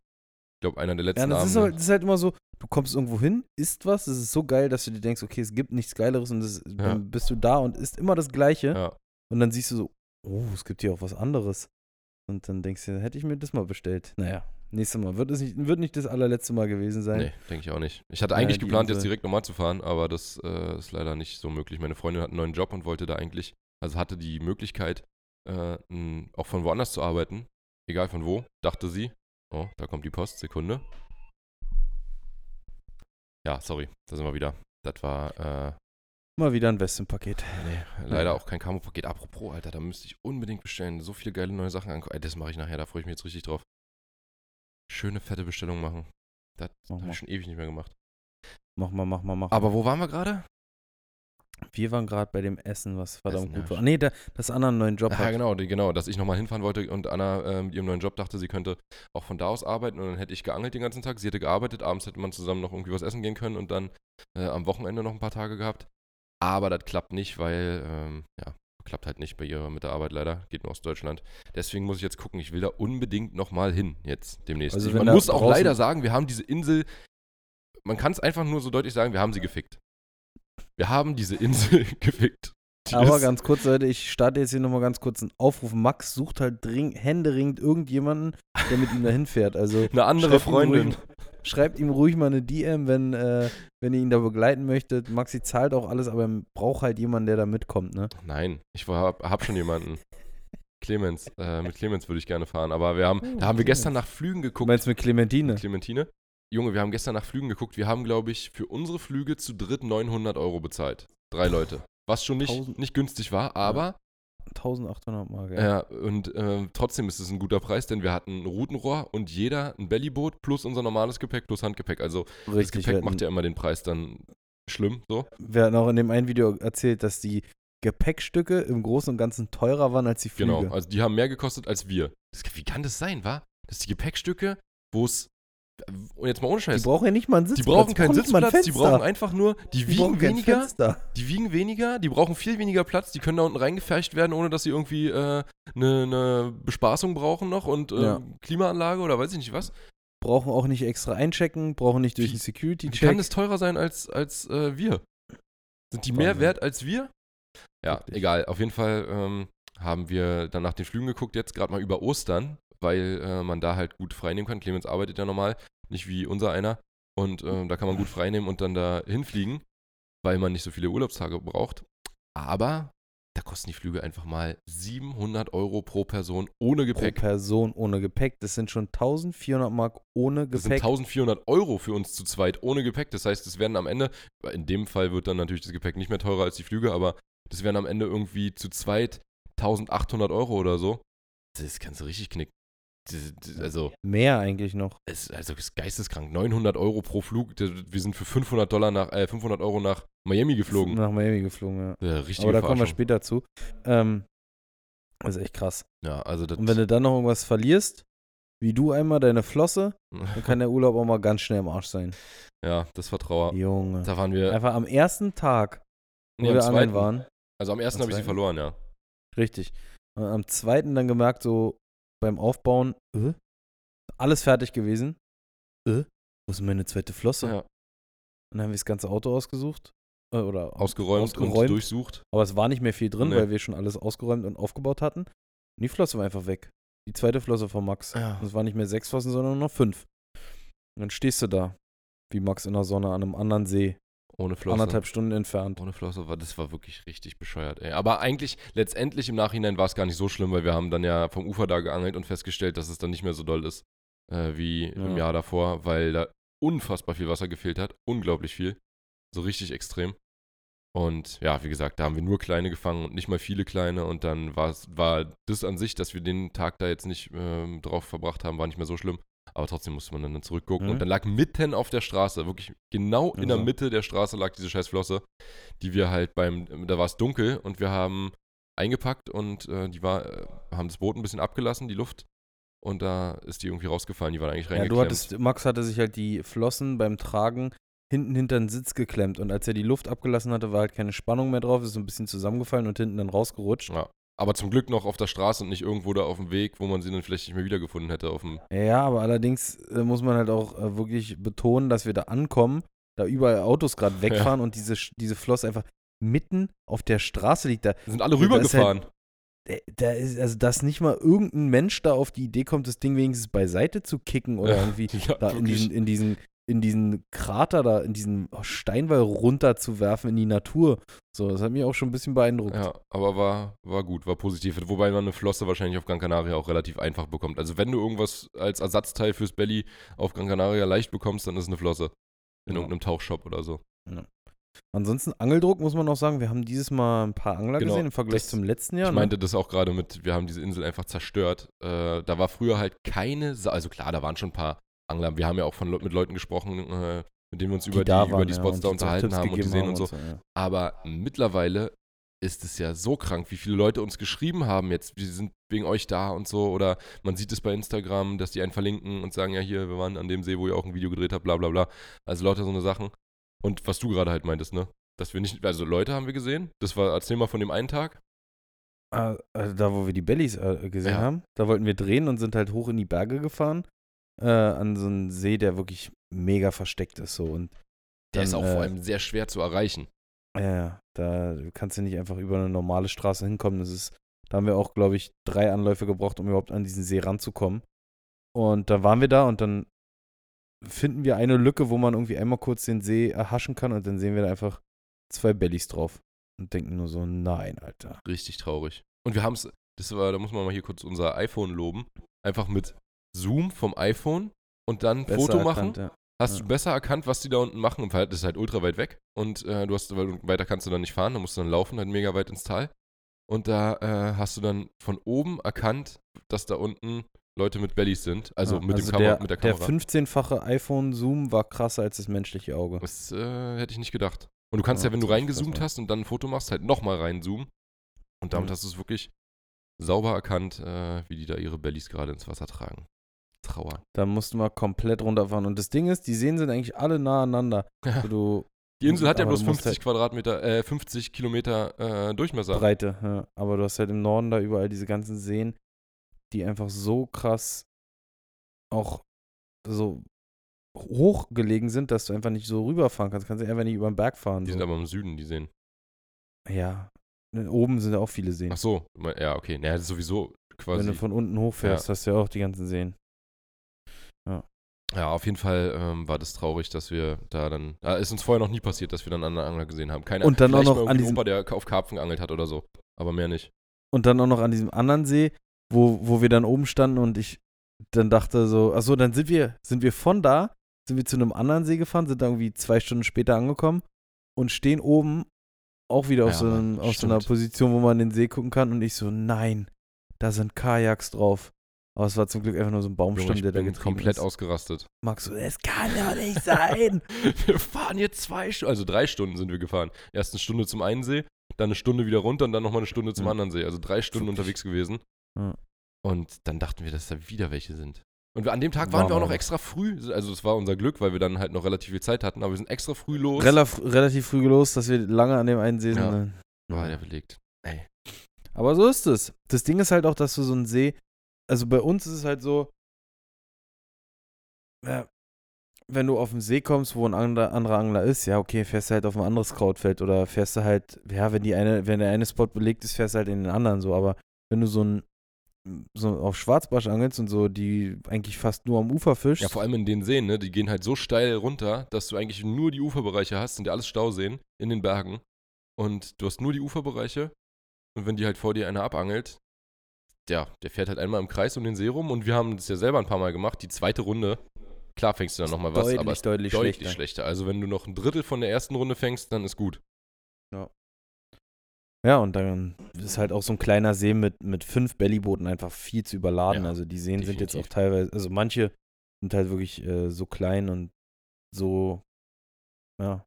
Ich glaube, einer der Ja, letzten das ist, Abende. halt, das ist halt immer so, du kommst irgendwo hin, isst was, das ist so geil, dass du dir denkst, okay, es gibt nichts Geileres und das, dann bist du da und isst immer das Gleiche ja. und dann siehst du so, oh, es gibt hier auch was anderes. Und dann denkst du, hätte ich mir das mal bestellt. Naja, nächstes Mal. Wird es nicht, wird nicht das allerletzte Mal gewesen sein. Nee, denke ich auch nicht. Ich hatte Ja, eigentlich die geplant, jetzt Insel. direkt nochmal zu fahren, aber das äh, ist leider nicht so möglich. Meine Freundin hat einen neuen Job und wollte da eigentlich, also hatte die Möglichkeit, äh, n- auch von woanders zu arbeiten. Egal von wo, dachte sie. Oh, da kommt die Post, Sekunde. Ja, sorry, da sind wir wieder. Das war, äh, Mal wieder ein Westenpaket. nee, leider auch kein Camo-Paket. Apropos, Alter, da müsste ich unbedingt bestellen. So viele geile neue Sachen angucken. Das mache ich nachher, da freue ich mich jetzt richtig drauf. Schöne, fette Bestellung machen. Das habe ich schon ewig nicht mehr gemacht. Mach mal, mach mal, mach mal. Aber wo waren wir gerade? Wir waren gerade bei dem Essen, was verdammt Essen, gut ja. war. Nee, der, das Anna einen neuen Job Ja, hat. genau, die, genau, dass ich nochmal hinfahren wollte und Anna äh, mit ihrem neuen Job dachte, sie könnte auch von da aus arbeiten und dann hätte ich geangelt den ganzen Tag. Sie hätte gearbeitet, abends hätte man zusammen noch irgendwie was essen gehen können und dann äh, am Wochenende noch ein paar Tage gehabt. Aber das klappt nicht, weil, ähm, ja, klappt halt nicht bei ihr mit der Arbeit leider. Geht nur aus Deutschland. Deswegen muss ich jetzt gucken, ich will da unbedingt nochmal hin jetzt demnächst. Also man muss auch leider sagen, wir haben diese Insel, man kann es einfach nur so deutlich sagen, wir haben sie gefickt. Wir haben diese Insel gefickt. Die Aber ganz kurz, Leute, ich starte jetzt hier nochmal ganz kurz einen Aufruf. Max sucht halt dring, händeringend irgendjemanden, der mit ihm dahin fährt. Also eine andere Freundin. ruhig- Schreibt ihm ruhig mal eine DM, wenn, äh, wenn ihr ihn da begleiten möchtet. Maxi zahlt auch alles, aber er braucht halt jemanden, der da mitkommt, ne? Nein, ich habe hab schon jemanden. Clemens, äh, mit Clemens würde ich gerne fahren, aber wir haben, Oh, da haben wir gestern nach Flügen Du geguckt. meinst mit Clementine? Clementine? Junge, wir haben gestern nach Flügen geguckt. Wir haben, glaube ich, für unsere Flüge zu dritt 900 Euro bezahlt. Drei Leute. Was schon nicht, nicht günstig war, aber 1800 Mark, ja. ja. und äh, trotzdem ist es ein guter Preis, denn wir hatten ein Routenrohr und jeder ein Bellyboot plus unser normales Gepäck plus Handgepäck. Also das Richtig. Gepäck wir, macht ja immer den Preis dann schlimm, so. wir hatten auch in dem einen Video erzählt, dass die Gepäckstücke im Großen und Ganzen teurer waren als die Flüge. Genau, also die haben mehr gekostet als wir. Das, wie kann das sein, wa? Dass die Gepäckstücke, wo es. Und jetzt mal ohne Die Scheiß. brauchen ja nicht mal einen Die Sitzplatz. brauchen keinen Sitzplatz, die brauchen einfach nur, die, Die wiegen weniger, Fenster. die wiegen weniger, die brauchen viel weniger Platz, die können da unten reingefercht werden, ohne dass sie irgendwie eine äh, ne- ne Bespaßung brauchen noch und äh, Ja. Klimaanlage oder weiß ich nicht was. Brauchen auch nicht extra einchecken, brauchen nicht durch Wie Security-Check. kann das teurer sein als, als äh, wir? Sind die mehr wert als wir? Ja, Wirklich. egal. Auf jeden Fall ähm, haben wir dann nach den Flügen geguckt, jetzt gerade mal über Ostern, weil äh, man da halt gut freinehmen kann. Clemens arbeitet ja normal, nicht wie unser einer. Und ähm, da kann man gut freinehmen und dann da hinfliegen, weil man nicht so viele Urlaubstage braucht. Aber da kosten die Flüge einfach mal 700 Euro pro Person ohne pro Gepäck. Person ohne Gepäck. Das sind schon 1400 Mark ohne Das sind Gepäck. 1400 Euro für uns zu zweit ohne Gepäck. Das heißt, es werden am Ende, in dem Fall wird dann natürlich das Gepäck nicht mehr teurer als die Flüge, aber das wären am Ende irgendwie zu zweit 1800 Euro oder so. Das kannst du richtig knicken. Also, Mehr eigentlich noch. es, also ist geisteskrank. 900 Euro pro Flug. Wir sind für 500, Dollar nach, äh, 500 Euro nach Miami geflogen. Nach Miami geflogen, ja. Ja, richtige Aber da kommen wir später zu. Ähm, das ist echt krass. Ja, also Und wenn du dann noch irgendwas verlierst, wie du einmal deine Flosse, dann kann der Urlaub auch mal ganz schnell im Arsch sein. ja, das war Trauer. Junge. Da waren wir, Einfach am ersten Tag, wo nee, wir zweiten. waren. Also am ersten habe ich sie verloren, ja. Richtig. Und am zweiten dann gemerkt, so beim Aufbauen, äh, alles fertig gewesen. Äh, wo ist meine zweite Flosse? ja. Und dann haben wir das ganze Auto ausgesucht. Äh, oder Ausgeräumt, und ausgeräumt. durchsucht. Aber es war nicht mehr viel drin, Nee. weil wir schon alles ausgeräumt und aufgebaut hatten. Und die Flosse war einfach weg. Die zweite Flosse von Max. Ja. Und es waren nicht mehr sechs Flossen, sondern nur noch fünf. Und dann stehst du da, wie Max in der Sonne an einem anderen See, Ohne Flosse. anderthalb Stunden entfernt. Ohne Flosse war das war wirklich richtig bescheuert, ey. Aber eigentlich, letztendlich im Nachhinein war es gar nicht so schlimm, weil wir haben dann ja vom Ufer da geangelt und festgestellt, dass es dann nicht mehr so doll ist äh, wie im Ja. Jahr davor, weil da unfassbar viel Wasser gefehlt hat. Unglaublich viel. So richtig extrem. Und ja, wie gesagt, da haben wir nur kleine gefangen und nicht mal viele kleine. Und dann war das an sich, dass wir den Tag da jetzt nicht ähm, drauf verbracht haben, war nicht mehr so schlimm. Aber trotzdem musste man dann zurückgucken. Mhm. Und dann lag mitten auf der Straße, wirklich genau in der Also. Mitte der Straße lag diese scheiß Flosse, die wir halt beim, da war es dunkel und wir haben eingepackt und äh, die war, äh, haben das Boot ein bisschen abgelassen, die Luft. Und da ist die irgendwie rausgefallen, die waren eigentlich Ja, reingeklemmt. du hattest, Max hatte sich halt die Flossen beim Tragen hinten hinter den Sitz geklemmt. Und als er die Luft abgelassen hatte, war halt keine Spannung mehr drauf, ist so ein bisschen zusammengefallen und hinten dann rausgerutscht. ja. Aber zum Glück noch auf der Straße und nicht irgendwo da auf dem Weg, wo man sie dann vielleicht nicht mehr wiedergefunden hätte. Auf dem Ja, aber allerdings äh, muss man halt auch äh, wirklich betonen, dass wir da ankommen, da überall Autos gerade wegfahren und diese, diese Floss einfach mitten auf der Straße liegt. Da, sind alle Ja, da ist rübergefahren. da, da ist, also dass nicht mal irgendein Mensch da auf die Idee kommt, das Ding wenigstens beiseite zu kicken oder Ja, irgendwie ja, da in diesen, in diesen, in diesen Krater da, in diesen Steinwall runterzuwerfen in die Natur. So, das hat mich auch schon ein bisschen beeindruckt. Ja, aber war, war gut, war positiv. Wobei man eine Flosse wahrscheinlich auf Gran Canaria auch relativ einfach bekommt. Also wenn du irgendwas als Ersatzteil fürs Belly auf Gran Canaria leicht bekommst, dann ist es eine Flosse. In Ja. irgendeinem Tauchshop oder so. Ansonsten Angeldruck muss man auch sagen, wir haben dieses Mal ein paar Angler Genau, gesehen im Vergleich das- zum letzten Jahr. ich ne? meinte das auch gerade mit, wir haben diese Insel einfach zerstört. Äh, da war früher halt keine, Sa also klar, da waren schon ein paar Angler. Wir haben ja auch von, mit Leuten gesprochen, äh, mit denen wir uns die über die, da über waren, die ja, Spots und da unterhalten haben und gesehen haben und so. ja. Aber mittlerweile ist es ja so krank, wie viele Leute uns geschrieben haben jetzt, wir sind wegen euch da und so. Oder man sieht es bei Instagram, dass die einen verlinken und sagen, ja hier, wir waren an dem See, wo ihr auch ein Video gedreht habt, bla bla bla. Also lauter so eine Sachen. Und was du gerade halt meintest, ne? Dass wir nicht, also Leute haben wir gesehen. Das war, erzähl mal von dem einen Tag. Ah, also da, wo wir die Bellies äh, gesehen Ja. haben, da wollten wir drehen und sind halt hoch in die Berge gefahren. Äh, an so einen See, der wirklich mega versteckt ist. So. Und Der Dann, ist auch äh, vor allem sehr schwer zu erreichen. ja, ja, da kannst du nicht einfach über eine normale Straße hinkommen. Das ist, da haben wir auch, glaube ich, drei Anläufe gebraucht, um überhaupt an diesen See ranzukommen. Und da waren wir da und dann finden wir eine Lücke, wo man irgendwie einmal kurz den See erhaschen kann und dann sehen wir da einfach zwei Bellies drauf und denken nur so, nein, Alter. Richtig traurig. Und wir haben es, das war, da muss man mal hier kurz unser iPhone loben. Einfach mit Zoom vom iPhone und dann Besser Foto machen. erkannt, ja. Hast Ja. du besser erkannt, was die da unten machen? Im Verhältnis ist halt ultra weit weg. Und äh, du hast, weil du- weiter kannst du dann nicht fahren, da musst du dann laufen, halt mega weit ins Tal. Und da äh, hast du dann von oben erkannt, dass da unten Leute mit Bellies sind. Also, Ja, mit, dem also Kamera, der, mit der der Kamera. 15-fache iPhone-Zoom war krasser als das menschliche Auge. das äh, hätte ich nicht gedacht. Und du kannst ja, Ja, wenn du reingezoomt hast und dann ein Foto machst, halt nochmal reinzoomen. Und damit Ja. hast du es wirklich sauber erkannt, äh, wie die da ihre Bellies gerade ins Wasser tragen. Trauer. Da mussten wir komplett runterfahren. Und das Ding ist, die Seen sind eigentlich alle nah aneinander. Ja. So du Die Insel hat ja bloß du musst 50 Quadratmeter, äh, 50 Kilometer äh, Durchmesser. Breite, ja. Aber du hast halt im Norden da überall diese ganzen Seen, die einfach so krass auch so hoch gelegen sind, dass du einfach nicht so rüberfahren kannst. Kannst du einfach nicht über den Berg fahren. Die so. sind aber im Süden, die Seen. ja. Oben sind ja auch viele Seen. Ach so, ja, okay. Naja, das ist sowieso quasi. Wenn du von unten hochfährst, hast du ja auch die ganzen Seen. Ja, auf jeden Fall ähm, war das traurig, dass wir da dann. Da ist uns vorher noch nie passiert, dass wir dann einen anderen Angler gesehen haben. Keine Und dann auch noch an diesem- Opa, der auf Karpfen geangelt hat oder so. Aber mehr nicht. Und dann auch noch an diesem anderen See, wo, wo wir dann oben standen und ich dann dachte so, achso, dann sind wir, sind wir von da, sind wir zu einem anderen See gefahren, sind da irgendwie zwei Stunden später angekommen und stehen oben auch wieder auf, Ja, so, einem, auf so einer. Position, wo man den See gucken kann und ich so, nein, da sind Kajaks drauf. Aber es war zum Glück einfach nur so ein Baumstamm, der da getrieben komplett ist. ausgerastet. Max so, das kann doch nicht sein. wir fahren jetzt zwei Stunden, also drei Stunden sind wir gefahren. Erst eine Stunde zum einen See, dann eine Stunde wieder runter und dann nochmal eine Stunde zum Ja. anderen See. Also drei Stunden unterwegs gewesen. Ja. Und dann dachten wir, dass da wieder welche sind. Und an dem Tag waren Waren wir auch noch extra früh. Also es war unser Glück, weil wir dann halt noch relativ viel Zeit hatten. Aber wir sind extra früh los. Relaf, relativ früh los, dass wir lange an dem einen See sind. Ja. ne? war der belegt. Ey. Aber so ist es. Das Ding ist halt auch, dass du so einen See, also bei uns ist es halt so, ja, wenn du auf den See kommst, wo ein anderer, anderer Angler ist, ja, okay, fährst du halt auf ein anderes Krautfeld oder fährst du halt, ja, wenn die eine, wenn der eine Spot belegt ist, fährst du halt in den anderen so, aber wenn du so ein so auf Schwarzbarsch angelst und so, die eigentlich fast nur am Ufer fischst, Ja, vor allem in den Seen, ne? Die gehen halt so steil runter, dass du eigentlich nur die Uferbereiche hast, sind ja alles Stauseen in den Bergen. Und du hast nur die Uferbereiche. Und wenn die halt vor dir einer abangelt, ja, der fährt halt einmal im Kreis um den See rum und wir haben das ja selber ein paar Mal gemacht. Die zweite Runde, klar fängst du dann nochmal was, deutlich, aber deutlich, deutlich schlechter. schlechter. Also wenn du noch ein Drittel von der ersten Runde fängst, dann ist gut. Ja, und dann ist halt auch so ein kleiner See mit, mit fünf Bellybooten einfach viel zu überladen. Ja, also die Seen sind jetzt auch definitiv. teilweise, also manche sind halt wirklich äh, so klein und so, ja,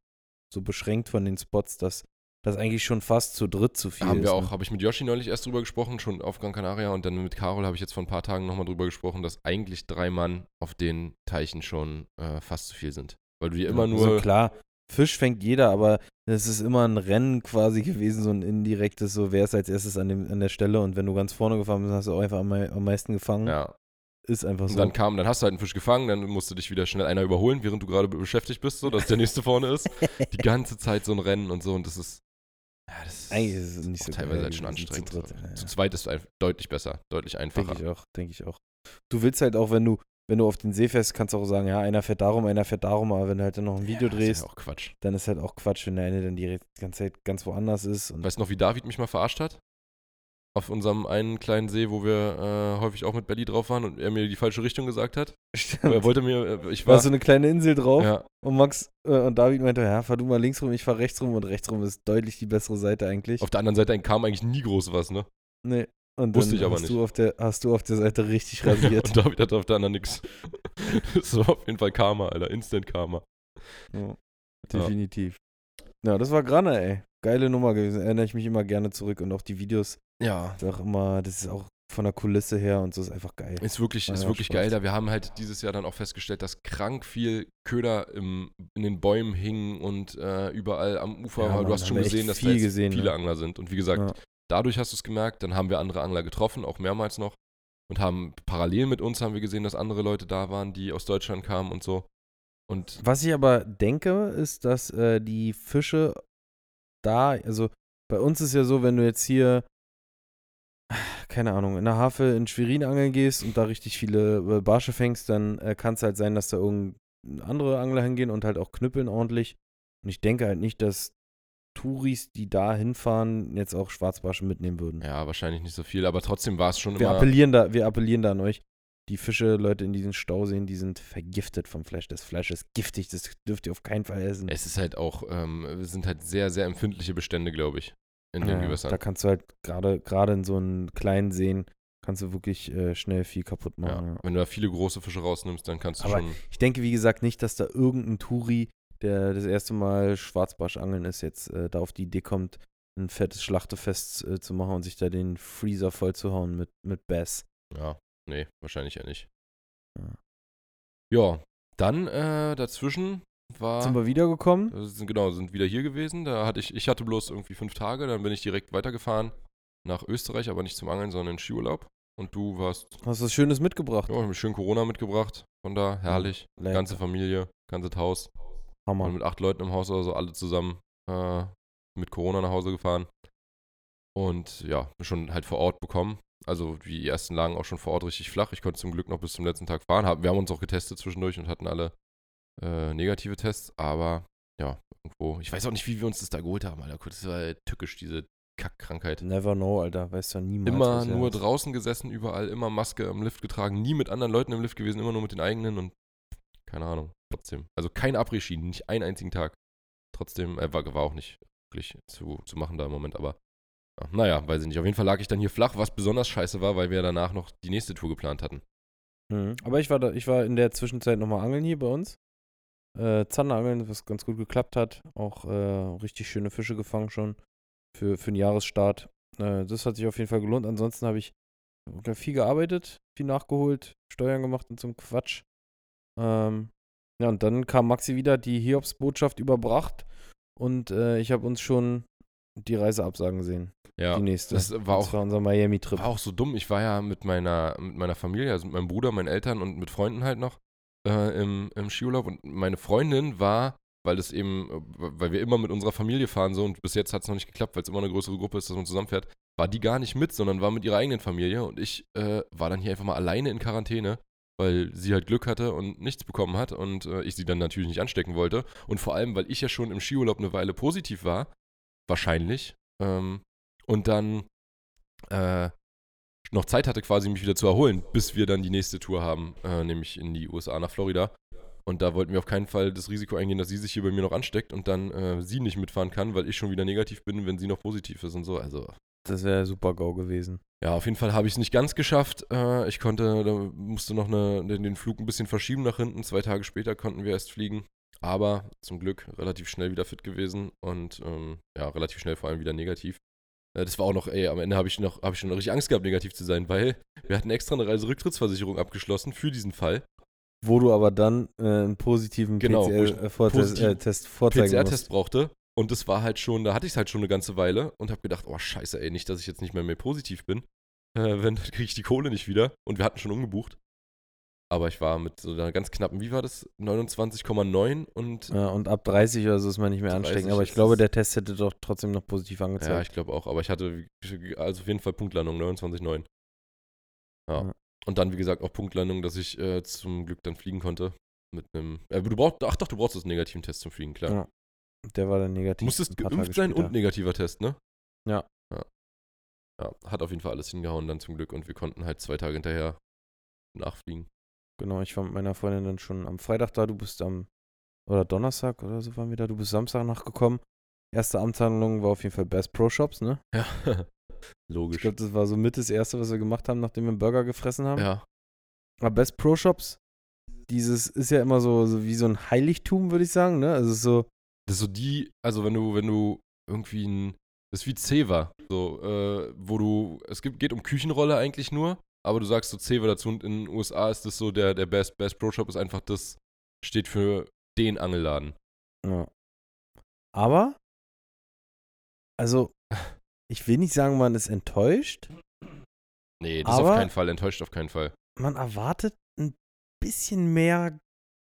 so beschränkt von den Spots, dass das eigentlich schon fast zu dritt zu viel haben ist. wir auch, ne? habe ich mit Yoshi neulich erst drüber gesprochen, schon auf Gran Canaria und dann mit Carol habe ich jetzt vor ein paar Tagen nochmal drüber gesprochen, dass eigentlich drei Mann auf den Teichen schon äh, fast zu viel sind. Weil du dir immer Ja, nur Also klar, Fisch fängt jeder, aber es ist immer ein Rennen quasi gewesen, so ein indirektes, so wer ist als erstes an, dem, an der Stelle und wenn du ganz vorne gefahren bist, hast du auch einfach am, am meisten gefangen. Ja. Ist einfach so. Und dann kam, dann hast du halt einen Fisch gefangen, dann musst du dich wieder schnell einer überholen, während du gerade beschäftigt bist, so dass der nächste vorne ist. Die ganze Zeit so ein Rennen und so und das ist. Ja, das ist Eigentlich ist es nicht so teilweise geil halt schon anstrengend. Zu, dritt, ja, Zu zweit ist es deutlich besser, deutlich einfacher. Denke ich auch, denke ich auch. Du willst halt auch, wenn du, wenn du auf den See fährst, kannst du auch sagen, ja, einer fährt darum, einer fährt darum, aber wenn du halt dann noch ein Video ja, drehst, ist Quatsch. dann ist halt auch Quatsch, wenn der eine dann die ganze Zeit ganz woanders ist. Und Weißt du noch, wie David mich mal verarscht hat? Auf unserem einen kleinen See, wo wir äh, häufig auch mit Belly drauf waren und er mir die falsche Richtung gesagt hat. Weil er wollte mir, äh, ich war war. so eine kleine Insel drauf ja, und Max äh, und David meinte, ja, fahr du mal links rum, ich fahr rechts rum und rechts rum ist deutlich die bessere Seite eigentlich. auf der anderen Seite kam eigentlich nie groß was, ne? Nee. Und Wusste ich aber hast nicht. Du auf der, hast du auf der Seite richtig rasiert. und David hatte auf der anderen nix. das war auf jeden Fall Karma, Alter. Instant Karma. ja, definitiv. Ja. das war Granne, ey. Geile Nummer gewesen. Erinnere ich mich immer gerne zurück und auch die Videos. Ja. Ist auch immer, das ist auch von der Kulisse her und so ist einfach geil. Ist wirklich, Ja, ist wirklich Spaß. geil da. Wir haben halt dieses Jahr dann auch festgestellt, dass krank viel Köder im, in den Bäumen hingen und äh, überall am Ufer. Ja. Mann, du hast schon gesehen, dass da gesehen, viele ne? Angler sind. Und wie gesagt, Ja. dadurch hast du es gemerkt. Dann haben wir andere Angler getroffen, auch mehrmals noch. Und haben parallel mit uns haben wir gesehen, dass andere Leute da waren, die aus Deutschland kamen und so. Und Was ich aber denke, ist, dass äh, die Fische da, also bei uns ist ja so, wenn du jetzt hier, keine Ahnung, in der Hafe in Schwerin angeln gehst und da richtig viele äh, Barsche fängst, dann äh, kann es halt sein, dass da irgendein andere Angler hingehen und halt auch knüppeln ordentlich. Und ich denke halt nicht, dass Touris, die da hinfahren, jetzt auch Schwarzbarsche mitnehmen würden. ja, wahrscheinlich nicht so viel, aber trotzdem war es schon Wir immer. appellieren da, wir appellieren da an euch. Die Fische, Leute in diesen Stauseen, die sind vergiftet vom Fleisch. Das Fleisch ist giftig, das dürft ihr auf keinen Fall essen. Es ist halt auch, ähm, es sind halt sehr, sehr empfindliche Bestände, glaube ich, in den Ja, Gewässern. Da kannst du halt gerade gerade in so einen kleinen Seen kannst du wirklich äh, schnell viel kaputt machen. Ja. Wenn du da viele große Fische rausnimmst, dann kannst du Aber schon. Ich denke, wie gesagt, nicht, dass da irgendein Touri, der das erste Mal Schwarzbarsch angeln ist, jetzt äh, da auf die Idee kommt, ein fettes Schlachtefest äh, zu machen und sich da den Freezer voll zu hauen mit, mit Bass. Ja, nee, wahrscheinlich ja nicht. Ja. Ja, dann äh, dazwischen war. Sind wir wiedergekommen? äh, sind, genau, sind wieder hier gewesen. Da hatte ich, ich hatte bloß irgendwie fünf Tage, dann bin ich direkt weitergefahren nach Österreich, aber nicht zum Angeln, sondern in Skiurlaub. Und du warst, Hast was Schönes mitgebracht? ja, hab mir schön Corona mitgebracht. Von da, herrlich. Lecker. Ganze Familie, ganzes Haus. Hammer. Und mit acht Leuten im Haus oder so, alle zusammen äh, mit Corona nach Hause gefahren. Und ja, schon halt vor Ort bekommen. Also die ersten lagen auch schon vor Ort richtig flach. Ich konnte zum Glück noch bis zum letzten Tag fahren. Wir haben uns auch getestet zwischendurch und hatten alle äh, negative Tests. Aber ja, irgendwo. Ich weiß auch nicht, wie wir uns das da geholt haben, Alter. Das war halt tückisch, diese Kackkrankheit. Never know, Alter. Weißt du niemals. Immer er nur hat. draußen gesessen, überall, immer Maske im Lift getragen, nie mit anderen Leuten im Lift gewesen, immer nur mit den eigenen und keine Ahnung, trotzdem. Also kein Après-Ski, nicht einen einzigen Tag. Trotzdem, äh, war, war auch nicht wirklich zu, zu machen da im Moment, aber ja, naja, weiß ich nicht. Auf jeden Fall lag ich dann hier flach, was besonders scheiße war, weil wir danach noch die nächste Tour geplant hatten. Mhm. Aber ich war da, ich war in der Zwischenzeit nochmal angeln hier bei uns. Äh, Zanderangeln, was ganz gut geklappt hat. Auch äh, richtig schöne Fische gefangen schon für, für den Jahresstart. Äh, das hat sich auf jeden Fall gelohnt. Ansonsten habe ich viel gearbeitet, viel nachgeholt, Steuern gemacht und so ein Quatsch. Ähm, ja, und dann kam Maxi wieder, die Hiobs-Botschaft überbracht und äh, ich habe uns schon die Reise absagen sehen. Ja, die nächste. das war auch Das war unser Miami-Trip. War auch so dumm. Ich war ja mit meiner, mit meiner Familie, also mit meinem Bruder, meinen Eltern und mit Freunden halt noch äh, im, im Skiurlaub. Und meine Freundin war, weil das eben, äh, weil wir immer mit unserer Familie fahren so und bis jetzt hat es noch nicht geklappt, weil es immer eine größere Gruppe ist, dass man zusammenfährt, war die gar nicht mit, sondern war mit ihrer eigenen Familie. Und ich äh, war dann hier einfach mal alleine in Quarantäne, weil sie halt Glück hatte und nichts bekommen hat und äh, ich sie dann natürlich nicht anstecken wollte. Und vor allem, weil ich ja schon im Skiurlaub eine Weile positiv war, wahrscheinlich. Ähm, und dann äh, noch Zeit hatte, quasi mich wieder zu erholen, bis wir dann die nächste Tour haben, äh, nämlich in die USA nach Florida. Und da wollten wir auf keinen Fall das Risiko eingehen, dass sie sich hier bei mir noch ansteckt und dann äh, sie nicht mitfahren kann, weil ich schon wieder negativ bin, wenn sie noch positiv ist und so. Also Das wäre super GO gewesen. ja, auf jeden Fall habe ich es nicht ganz geschafft. Äh, ich konnte, da musste noch eine, den, Flug ein bisschen verschieben nach hinten. Zwei Tage später konnten wir erst fliegen. Aber zum Glück relativ schnell wieder fit gewesen und ähm, ja, relativ schnell vor allem wieder negativ. Äh, das war auch noch, ey, am Ende habe ich noch, habe ich schon richtig Angst gehabt, negativ zu sein, weil wir hatten extra eine Reiserücktrittsversicherung abgeschlossen für diesen Fall. wo du aber dann äh, einen positiven Genau, PCR-Test positiv- äh, Test vorzeigen PCR-Test brauchte. Und das war halt schon, da hatte ich es halt schon eine ganze Weile und habe gedacht, oh scheiße, ey, nicht, dass ich jetzt nicht mehr, mehr positiv bin. Äh, wenn, dann kriege ich die Kohle nicht wieder. Und wir hatten schon umgebucht. Aber ich war mit so einer ganz knappen, wie war das? 29,9 und Ja, und ab 30 oder so ist man nicht mehr 30 ansteckend. Aber ich glaube, der Test hätte doch trotzdem noch positiv Ja, angezeigt. ich glaube auch. Aber ich hatte also auf jeden Fall Punktlandung, 29,9. Ja. Ja. Und dann, wie gesagt, auch Punktlandung, dass ich äh, zum Glück dann fliegen konnte. Mit einem. Äh, du brauchst, ach doch, du brauchst das negativen Test zum Fliegen, klar. Ja, Der war dann negativ. Musstest geimpft sein später. und negativer Test, ne? Ja. ja. Ja, hat auf jeden Fall alles hingehauen dann zum Glück und wir konnten halt zwei Tage hinterher nachfliegen. Genau, ich war mit meiner Freundin dann schon am Freitag da, du bist am, oder Donnerstag oder so waren wir da, du bist Samstag nachgekommen. Erste Amtshandlung war auf jeden Fall Best Pro Shops, ne? Ja. Ich Logisch. glaube, das war so mit das Erste, was wir gemacht haben, nachdem wir einen Burger gefressen haben. Ja. Aber Best Pro Shops, dieses ist ja immer so, so wie so ein Heiligtum, würde ich sagen, ne? Also es ist so, Das ist so die, also wenn du, wenn du irgendwie ein, das ist wie Zewa, so, äh, wo du, es gibt, geht um Küchenrolle eigentlich nur, aber du sagst so Zewa dazu und in den USA ist das so, der, der Best, Best Pro Shop ist einfach das, steht für den Angelladen. ja. Aber, also, ich will nicht sagen, man ist enttäuscht. Nee, das ist Aber- auf keinen Fall, enttäuscht auf keinen Fall. Man erwartet ein bisschen mehr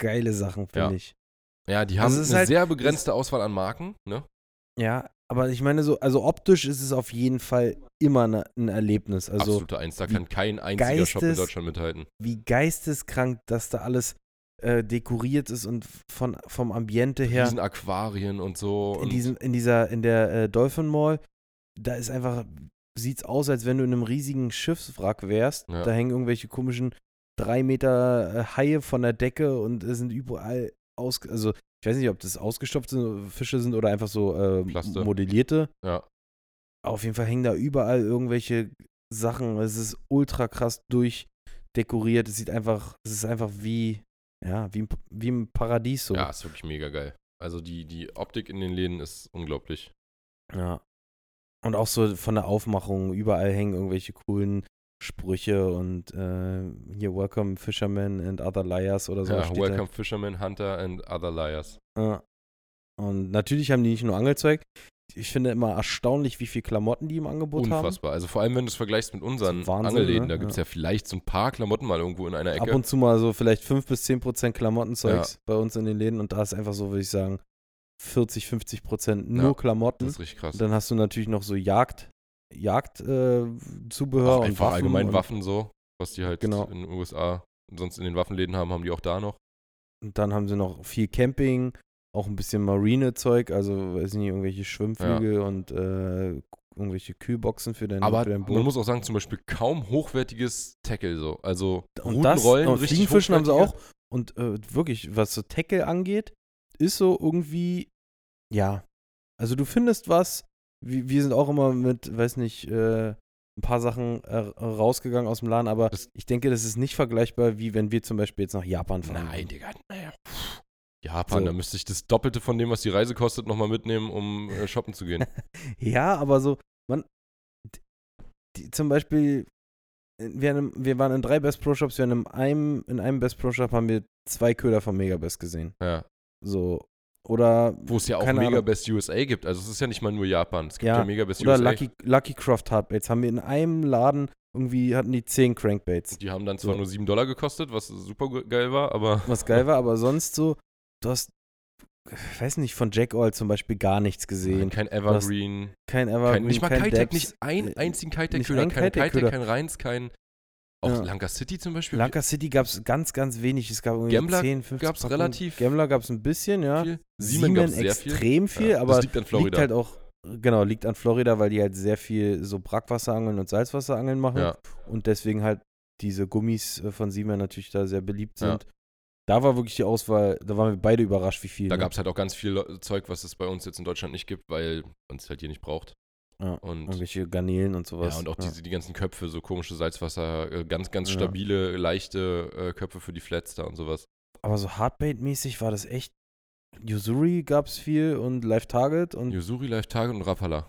geile Sachen, finde Ja. ich. Ja, die Also haben ist eine halt- sehr begrenzte Auswahl an Marken, ne? Ja, aber ich meine so, also optisch ist es auf jeden Fall immer ne, ein Erlebnis. Also Absolute Eins, da kann kein einziger Shop in geistes- Deutschland mithalten. wie geisteskrank, dass da alles äh, dekoriert ist und von, vom Ambiente her. Riesen Aquarien und so. in, diesem, in dieser, in der äh, Dolphin Mall, da ist einfach, sieht's aus, als wenn du in einem riesigen Schiffswrack wärst. Ja. Da hängen irgendwelche komischen drei Meter äh, Haie von der Decke und es sind überall aus, also ich weiß nicht, ob das ausgestopfte Fische sind oder einfach so äh, modellierte. ja. Auf jeden Fall hängen da überall irgendwelche Sachen. Es ist ultra krass durchdekoriert. Es sieht einfach, es ist einfach wie, ja, wie, wie im Paradies so. ja, ist wirklich mega geil. Also die, die Optik in den Läden ist unglaublich. Ja. Und auch so von der Aufmachung, überall hängen irgendwelche coolen Sprüche und äh, hier Welcome Fishermen and Other Liars oder so. ja, steht Welcome Fisherman, Hunter and Other Liars. Da. Ja. Und natürlich haben die nicht nur Angelzeug. Ich finde immer erstaunlich, wie viel Klamotten die im Angebot Unfassbar. Also vor allem, wenn du es vergleichst mit unseren Wahnsinn, Angelläden, ne? da gibt es Ja. ja. vielleicht so ein paar Klamotten mal irgendwo in einer haben. Ecke. Ab und zu mal so vielleicht 5 bis 10 Prozent Klamottenzeugs bei uns in den Läden und da ist einfach so, würde ich sagen, 40, 50 Prozent nur Ja, Klamotten. das ist richtig krass. Und dann hast du natürlich noch so Jagd, Jagd äh, und einfach Waffen allgemein und, Waffen so, was die halt Genau. in den USA sonst in den Waffenläden haben, haben die auch da noch. Und dann haben sie noch viel Camping, auch ein bisschen Marine-Zeug, also weiß nicht, irgendwelche Schwimmflügel und äh, irgendwelche Kühlboxen für dein, Aber für dein man Boot. muss auch sagen, zum Beispiel kaum hochwertiges Tackle so. Also und das, Routenrollen, und richtig Fliegenfischen haben sie auch. Und äh, wirklich, was so Tackle angeht, ist so irgendwie, ja. Also du findest was, wir, wir sind auch immer mit, weiß nicht, äh, ein paar Sachen äh, rausgegangen aus dem Laden, aber Das- ich denke, das ist nicht vergleichbar, wie wenn wir zum Beispiel jetzt nach Japan fahren. Nein. Digga. Naja. Japan, So. da müsste ich das Doppelte von dem, was die Reise kostet, nochmal mitnehmen, um äh, shoppen zu gehen. Ja, aber so, man, die, zum Beispiel, äh, wir, haben, wir waren in drei Best Pro Shops, wir haben in einem, in einem Best Pro Shop haben wir zwei Köder von Megabest gesehen. ja. So, oder, Wo es ja auch Mega Ahnung. Best USA gibt. Also es ist ja nicht mal nur Japan. Es gibt ja, Ja, Mega Best oder USA. Lucky, Lucky Croft Hardbaits haben wir in einem Laden, irgendwie hatten die zehn Crankbaits. Die haben dann zwar So. nur 7 Dollar gekostet, was super ge- geil war, aber Was geil war, aber sonst so, du hast, ich weiß nicht, von Jack Oil zum Beispiel gar nichts gesehen. kein Evergreen, Kein Evergreen, kein, nicht mal kein Kitec, nicht einen äh, einzigen Kitec-Köder, ein kein Kitec, kein Reins, kein auch Ja. Lanka City zum Beispiel. Lanka City gab es ganz, ganz wenig. Es gab irgendwie Gambler 10, 15 gab's Packungen. relativ Gambler gab es ein bisschen, ja. viel. Siemens, gab's sehr viel. extrem viel, Ja, aber das liegt an Florida. liegt halt auch, genau, liegt an Florida, weil die halt sehr viel so Brackwasserangeln und Salzwasserangeln machen ja, und deswegen halt diese Gummis äh, von Siemens natürlich da sehr beliebt Ja. sind. Da war wirklich die Auswahl, da waren wir beide überrascht, wie viel. da ne? gab es halt auch ganz viel Zeug, was es bei uns jetzt in Deutschland nicht gibt, weil man es halt hier nicht braucht. Ja, Und irgendwelche Garnelen und sowas. Ja, und auch diese, die ganzen Köpfe, so komische Salzwasser, äh, ganz, ganz Ja. stabile, leichte äh, Köpfe für die Flats da und sowas. Aber so Hardbait-mäßig war das echt. Yusuri gab es viel und Live Target und Yusuri, Live Target und Rapala.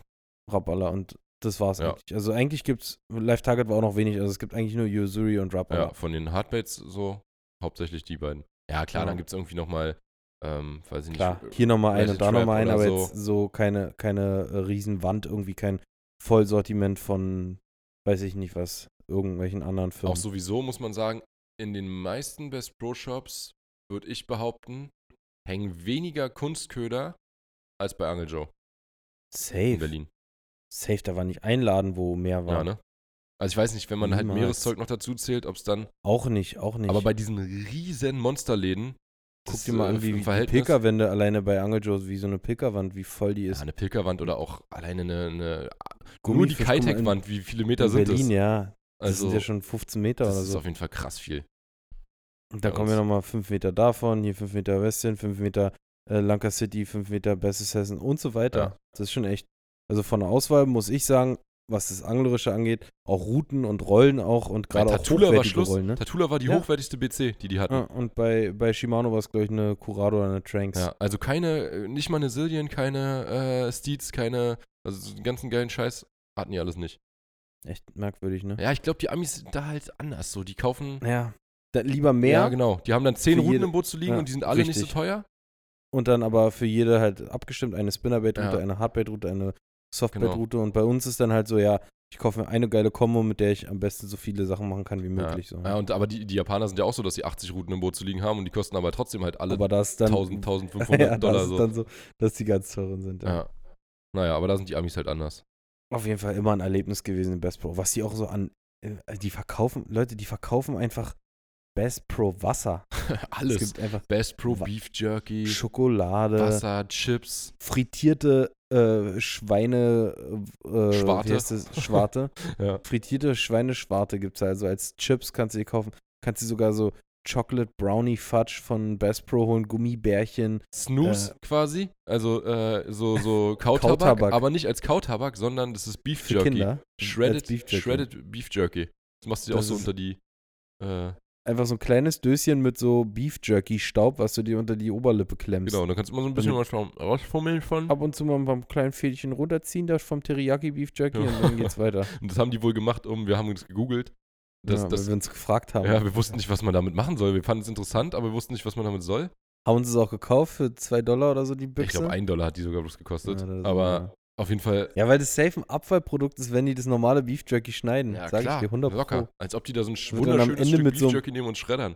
Rapala und das war's Ja. eigentlich. Also eigentlich gibt's, Live Target war auch noch wenig, also es gibt eigentlich nur Yusuri und Rapala. Ja, von den Hardbaits so. hauptsächlich die beiden. Ja, klar, Ja. dann gibt es irgendwie nochmal, ähm, weiß ich nicht. Klar, äh, hier nochmal ein und da nochmal ein, aber so. jetzt so keine, keine äh, Riesenwand, irgendwie kein Vollsortiment von, weiß ich nicht was, irgendwelchen anderen Firmen. Auch sowieso muss man sagen, in den meisten Best Pro Shops, würde ich behaupten, hängen weniger Kunstköder als bei Angel Joe in Safe. Berlin. Safe, da war nicht ein Laden, wo mehr war. Ja, ne? Also ich weiß nicht, wenn man halt Niemals. Meereszeug noch dazu zählt, ob es dann. Auch nicht, auch nicht. Aber bei diesen riesen Monsterläden. Guck das, dir mal äh, an, wie, im wie die Verhältnis- Pilkerwände alleine bei Angel Joe, wie so eine Pilkerwand, wie voll die Ja, ist. eine Pilkerwand oder auch alleine eine. eine nur die Kitec-Wand, wie viele Meter In sind Berlin, das? ja. Das Also, sind ja schon 15 Meter das oder ist so. auf jeden Fall krass viel. Und bei kommen wir nochmal 5 Meter davon, hier 5 Meter Westin, 5 Meter äh, Lanka City, 5 Meter Besseshessen und so weiter. Ja. Das ist schon echt. Also von der Auswahl muss ich sagen, was das Anglerische angeht, auch Routen und Rollen auch und gerade auch Tatula war Schluss. Rollen. Ne? Tatula war die Ja. hochwertigste BC, die die hatten. Ja, und bei, bei Shimano war es, glaube ich, eine Curado oder eine Tranks. Ja, also keine, äh, nicht mal eine Sillian, keine äh, Steeds, keine, also so den ganzen geilen Scheiß hatten die alles nicht. Echt merkwürdig, ne? Ja, ich glaube, die Amis sind da halt anders so. Die kaufen, Ja. Da, lieber mehr ja genau, die haben dann zehn Routen jede- im Boot zu liegen ja, und die sind alle nicht richtig. so teuer. und dann aber für jede halt abgestimmt eine Spinnerbait-Route, Ja. eine Hardbait-Route, eine Genau. Softbait-Route. Und bei uns ist dann halt so, ja, ich kaufe mir eine geile Kombo, mit der ich am besten so viele Sachen machen kann wie möglich. ja. So. ja, und aber die, die Japaner sind ja auch so, dass sie 80 Routen im Boot zu liegen haben und die kosten aber trotzdem halt alle aber das ist dann 1000, 1500 ja, Dollar das ist so. dann so, dass die ganz teuren sind. Ja. Ja. Naja, aber da sind die Amis halt anders. Auf jeden Fall immer ein Erlebnis gewesen in Best Pro. Was die auch so an, äh, die verkaufen, Leute, die verkaufen einfach Best Pro Wasser. Es Alles. gibt einfach Best Pro Wa- Beef Jerky, Schokolade, Wasser, Chips. frittierte äh, Schweine, äh, Schwarte. Schwarte. Ja. Frittierte Schweineschwarte gibt es also als Chips, kannst du die kaufen. Kannst du sogar so Chocolate Brownie Fudge von Best Pro holen, Gummibärchen. Snooze Äh, quasi, also äh, so, so Kautabak, Kautabak. aber nicht als Kautabak, sondern das ist Beef Für Jerky. Kinder. Shredded, Beef Jerky. Shredded Beef Jerky. Das machst du dir auch so unter die. Äh, Einfach so ein kleines Döschen mit so Beef Jerky Staub, was du dir unter die Oberlippe klemmst. genau, dann kannst du immer so ein bisschen Damit- was rausfummeln von. Ab und zu mal beim kleinen Fädchen runterziehen, da vom Teriyaki Beef Jerky Ja. und dann geht's weiter. Und das haben die wohl gemacht, um, wir haben uns gegoogelt. Das, ja, das, weil wir uns gefragt haben. ja, wir wussten nicht, was man damit machen soll. Wir fanden es interessant, aber wir wussten nicht, was man damit soll. Haben uns es auch gekauft für 2 Dollar oder so, die Büchse? Ich glaube, ein Dollar hat die sogar bloß gekostet. Ja, das aber auf jeden Fall, Ja, weil das safe ein Abfallprodukt ist, wenn die das normale Beef Jerky schneiden. ja Sag klar, ich dir 100% locker. Pro. Als ob die da so ein wunderschönes Ende Stück Beef so Jerky nehmen und schreddern.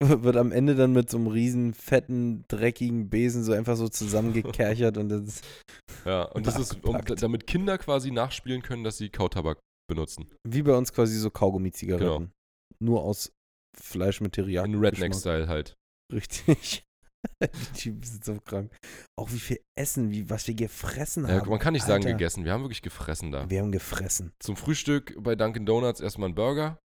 Wird am Ende dann mit so einem riesen, fetten, dreckigen Besen so einfach so zusammengekerchert und das ist Ja, und das ist, um, damit Kinder quasi nachspielen können, dass sie Kautabak benutzen. wie bei uns quasi so Kaugummi-Zigaretten. Nur aus Fleisch mit Teriyaki. In Redneck-Style halt. Richtig. die Typen sind so krank. Auch wie viel Essen, wie, was wir gefressen Ja, haben. man kann nicht sagen Alter. gegessen, wir haben wirklich gefressen da. Wir haben gefressen. Zum Frühstück bei Dunkin' Donuts erstmal ein Burger,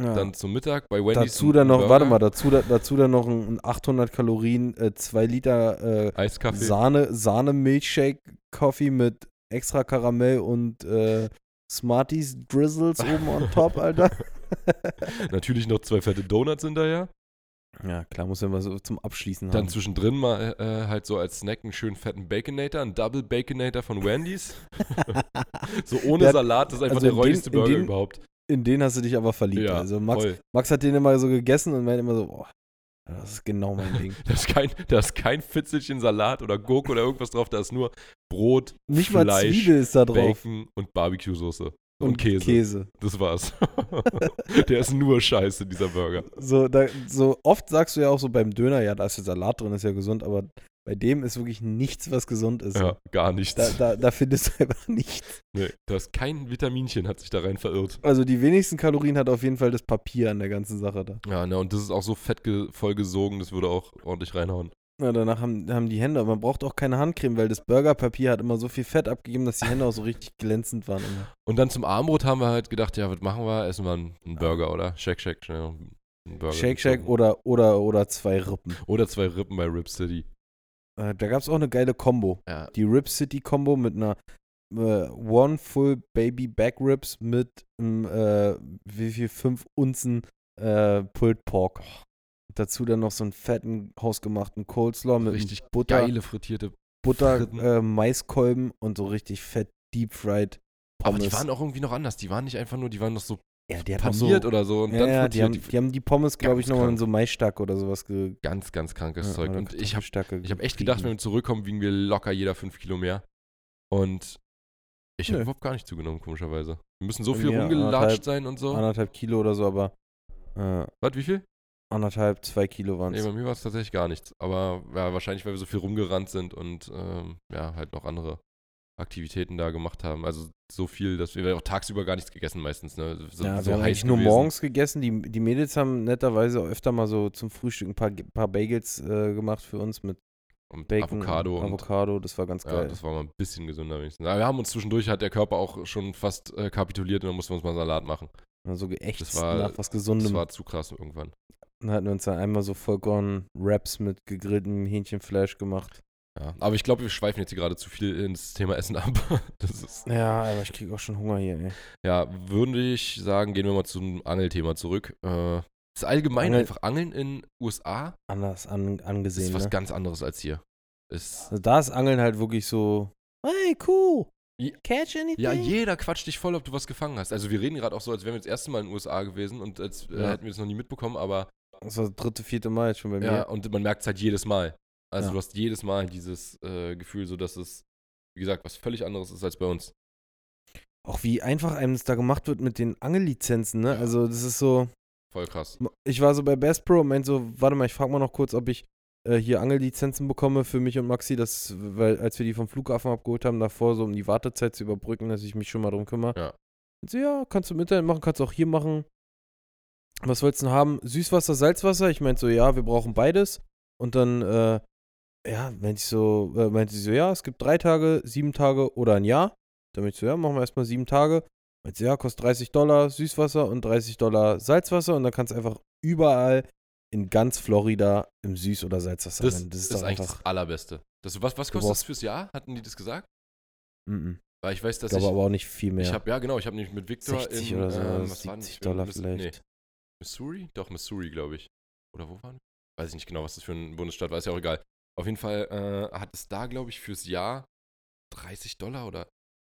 Ja. dann zum Mittag bei Wendy's dazu dann noch, Burger, warte mal, dazu, da- dazu dann noch ein 800 Kalorien, 2 Liter äh, Eiskaffee. Sahne, Sahne Milkshake Coffee mit extra Karamell und äh, Smarties Drizzles oben on top, Alter. Natürlich noch zwei fette Donuts hinterher. Ja, klar, muss ja mal so zum Abschließen Dann haben. zwischendrin mal äh, halt so als Snack einen schönen fetten Baconator, einen Double Baconator von Wendy's. so ohne Der Salat, das ist einfach also der räudigste Burger den- überhaupt. In den hast du dich aber verliebt. Ja, also Max, voll. Max hat den immer so gegessen und meint immer so, boah, das ist genau mein Ding. Da ist, kein, da ist kein Fitzelchen Salat oder Gurke oder irgendwas drauf, da ist nur Brot, Nicht mal Fleisch, Zwiebel ist da drauf. Bacon und Barbecue-Soße. Und, Käse. Käse. Das war's. der ist nur scheiße, dieser Burger. So, da, so oft sagst du ja auch so beim Döner, ja, da ist ja Salat drin, ist ja gesund, aber bei dem ist wirklich nichts, was gesund ist. Ja, gar Da, nichts. da, da findest du einfach nichts. Nee, da ist kein Vitaminchen, hat sich da rein verirrt. Also die wenigsten Kalorien hat auf jeden Fall das Papier an der ganzen Sache da. Ja, ne, und das ist auch so fett ge- vollgesogen, das würde auch ordentlich reinhauen. Ja, danach haben, haben die Hände, man braucht auch keine Handcreme, weil das Burgerpapier hat immer so viel Fett abgegeben, dass die Hände auch so richtig glänzend waren. Immer. Und dann zum Armbrot haben wir halt gedacht, ja, was machen wir? Essen wir einen, einen Burger, oder? Shake Shack, schnell Burger. Shake Shack oder, oder, oder zwei Rippen. Oder zwei Rippen bei Rip City. Äh, da gab es auch eine geile Combo. Ja, Die Rib City Combo mit einer äh, One Full Baby Back Ribs mit einem, äh, wie viel, 5 Unzen äh, Pulled Pork. Dazu dann noch so einen fetten, hausgemachten Coleslaw mit richtig Butter, geile frittierte. Butter äh, Maiskolben und so richtig fett Deep Fried Aber Pommes. die waren auch irgendwie noch anders. Die waren nicht einfach nur, die waren noch so Ja, die auch so, paniert oder so und ja, dann ja, die, haben, die haben die Pommes, glaube ich, nochmal in so Maisstack oder sowas ge ganz, ganz krankes ja, Zeug. Und ich habe ich hab echt gedacht, wenn wir zurückkommen, wiegen wir locker jeder 5 Kilo mehr. Und ich habe überhaupt gar nicht zugenommen, komischerweise. Wir müssen so viel rumgelatscht sein und so. anderthalb Kilo oder so, aber äh, Was, wie viel? Anderthalb, zwei Kilo waren Nee, es. bei mir war es tatsächlich gar nichts. Aber ja, wahrscheinlich, weil wir so viel rumgerannt sind und ähm, ja, halt noch andere Aktivitäten da gemacht haben. Also so viel, dass wir auch tagsüber gar nichts gegessen meistens. Ne? So, ja, so wir haben eigentlich nur gewesen. morgens gegessen. Die, die Mädels haben netterweise öfter mal so zum Frühstück ein paar, paar Bagels äh, gemacht für uns mit Und Bacon, Avocado und Avocado. Das war ganz Ja, geil. das war mal ein bisschen gesünder wenigstens. Aber wir haben uns zwischendurch, hat der Körper auch schon fast äh, kapituliert und dann mussten wir uns mal Salat machen. so geächtet das war- nach was Das Gesundem. war zu krass irgendwann. Dann hatten wir uns dann einmal so Vollkorn-Wraps mit gegrilltem Hähnchenfleisch gemacht. Ja. Aber ich glaube, wir schweifen jetzt hier gerade zu viel ins Thema Essen ab. Das ist, Ja, aber ich krieg auch schon Hunger hier, ey. ja, würde ich sagen, gehen wir mal zum Angelthema zurück. Äh, ist allgemein Angel- einfach Angeln in USA Anders an, ist angesehen, was ne? ganz anderes als hier. Ist, Also da ist Angeln halt wirklich so, hey, cool, catch anything? ja, jeder quatscht dich voll, ob du was gefangen hast. Also wir reden gerade auch so, als wären wir das erste Mal in den USA gewesen und als äh, Ja. hätten wir das noch nie mitbekommen, aber Das war das dritte, vierte Mal jetzt schon bei mir. Ja, und man merkt es halt jedes Mal. Also Ja. du hast jedes Mal dieses äh, Gefühl, so dass es, wie gesagt, was völlig anderes ist als bei uns. Auch wie einfach einem das da gemacht wird mit den Angellizenzen, ne? Also das ist so, Voll krass. ich war so bei Bass Pro und meinte so, warte mal, ich frage mal noch kurz, ob ich äh, hier Angellizenzen bekomme für mich und Maxi, das, weil als wir die vom Flughafen abgeholt haben, davor so um die Wartezeit zu überbrücken, dass ich mich schon mal drum kümmere. Ja. Und so, ja, kannst du im Internet machen, kannst du auch hier machen. Was wolltest du denn haben? Süßwasser, Salzwasser? Ich meinte so, ja, wir brauchen beides. Und dann, äh, ja, meinte ich so, äh, meinte sie so, ja, es gibt drei Tage, sieben Tage oder ein Jahr. Dann meinte ich so, ja, machen wir erstmal sieben Tage. Meinte sie, ja, kostet 30 Dollar Süßwasser und 30 Dollar Salzwasser und dann kannst du einfach überall in ganz Florida im Süß- oder Salzwasser Das, rennen. ist, Das ist, eigentlich das Allerbeste. Das, was was kostet das fürs Jahr? Hatten die das gesagt? Mm Weil ich weiß, Ich dass glaube ich. aber auch nicht viel mehr. ich habe ja genau, ich habe nämlich mit Victor 60 in oder so, ähm, was war denn das 70 für ein Dollar vielleicht. Nee. Missouri? Doch, Missouri, glaube ich. Oder wo waren wir? Weiß ich nicht genau, was das für ein Bundesstaat war, ist ja auch egal. Auf jeden Fall äh, hat es da, glaube ich, fürs Jahr 30 Dollar oder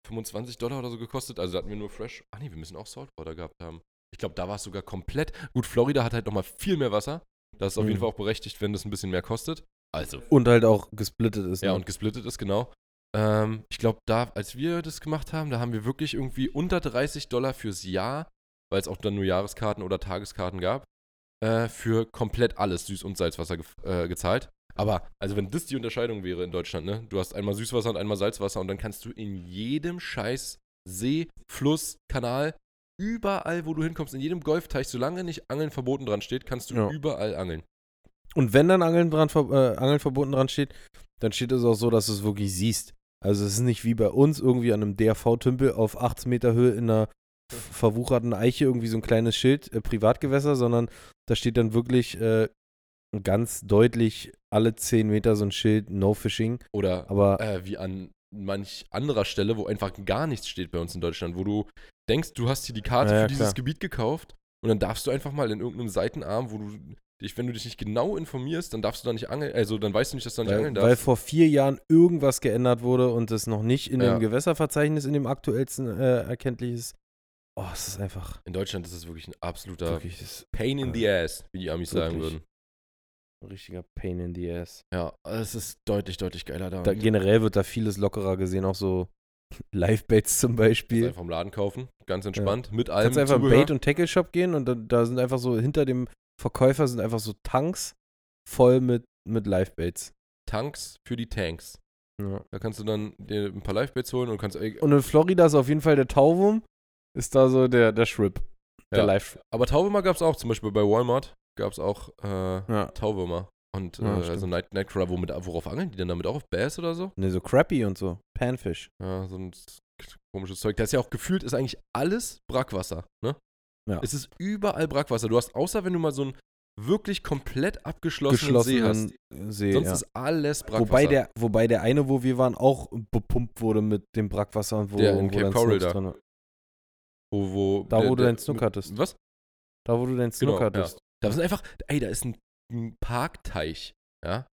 25 Dollar oder so gekostet. Also da hatten wir nur Fresh. Ach nee, wir müssen auch Saltwater gehabt haben. Ich glaube, da war es sogar komplett. Gut, Florida hat halt nochmal viel mehr Wasser. Das ist auf jeden Mhm. Fall auch berechtigt, wenn das ein bisschen mehr kostet. Also. Und halt auch gesplittet ist. Ja, ne? und gesplittet ist, genau. Ähm, ich glaube, da, als wir das gemacht haben, da haben wir wirklich irgendwie unter 30 Dollar fürs Jahr, weil es auch dann nur Jahreskarten oder Tageskarten gab, äh, für komplett alles Süß- und Salzwasser ge äh, gezahlt. Aber, also wenn das die Unterscheidung wäre in Deutschland, ne? Du hast einmal Süßwasser und einmal Salzwasser und dann kannst du in jedem scheiß See, Fluss, Kanal, überall, wo du hinkommst, in jedem Golfteich, solange nicht Angeln verboten dran steht, kannst du Ja. überall angeln. Und wenn dann Angeln, dran, äh, Angeln verboten dran steht, dann steht es auch so, dass du es wirklich siehst. Also es ist nicht wie bei uns irgendwie an einem DRV-Tümpel auf 18 Meter Höhe in einer verwucherten Eiche irgendwie so ein kleines Schild, äh, Privatgewässer, sondern da steht dann wirklich äh, ganz deutlich alle 10 Meter so ein Schild, No Fishing. Oder Aber äh, wie an manch anderer Stelle, wo einfach gar nichts steht bei uns in Deutschland, wo du denkst, du hast hier die Karte Ja, für dieses klar. Gebiet gekauft und dann darfst du einfach mal in irgendeinem Seitenarm, wo du dich, wenn du dich nicht genau informierst, dann darfst du da nicht angeln, also dann weißt du nicht, dass du da nicht weil, angeln weil darfst. vor vier Jahren irgendwas geändert wurde und es noch nicht in Ja. dem Gewässerverzeichnis, in dem aktuellsten äh, erkenntlich ist. Oh, es ist einfach In Deutschland ist es wirklich ein absoluter wirklich das Pain in the ass, wie die Amis sagen würden. ein richtiger Pain in the ass. Ja, es ist deutlich, deutlich geiler da. Da, generell wird da vieles lockerer gesehen, auch so Live-Baits zum Kannst Beispiel. einfach im Laden kaufen, ganz entspannt, mit allem Kannst einfach Zubehör. Bait- und Tackle-Shop gehen und da, da sind einfach so, hinter dem Verkäufer sind einfach so Tanks voll mit, mit Live-Baits. Tanks für die Tanks. Ja. Da kannst du dann dir ein paar Live-Baits holen und kannst Und in Florida ist auf jeden Fall der Tauwurm, ist da so der, der Shrimp. Der Ja. Live. Aber Tauwürmer gab es auch, zum Beispiel bei Walmart gab es auch äh, Ja. Tauwürmer. Und Ja, äh, stimmt. also Night, Nightcrawler, womit, worauf angeln die denn damit auch? Auf Bass oder so? Ne, so Crappy und so. Panfish. Ja, so ein komisches Zeug. Das ist ja auch gefühlt, ist eigentlich alles Brackwasser, ne? Ja. Es ist überall Brackwasser. Du hast, außer wenn du mal so einen wirklich komplett abgeschlossenen, See hast. See. Sonst ja. ist alles Brackwasser. Wobei der, wobei der eine, wo wir waren, auch bepumpt wurde mit dem Brackwasser und wo, Der in Cape Coral da. Wo, wo, Da, der- wo du der- deinen Snook hattest. Was? Da, wo du deinen Snook Genau, hattest. Da sind einfach, ey, da ist ein, ein Parkteich, ja?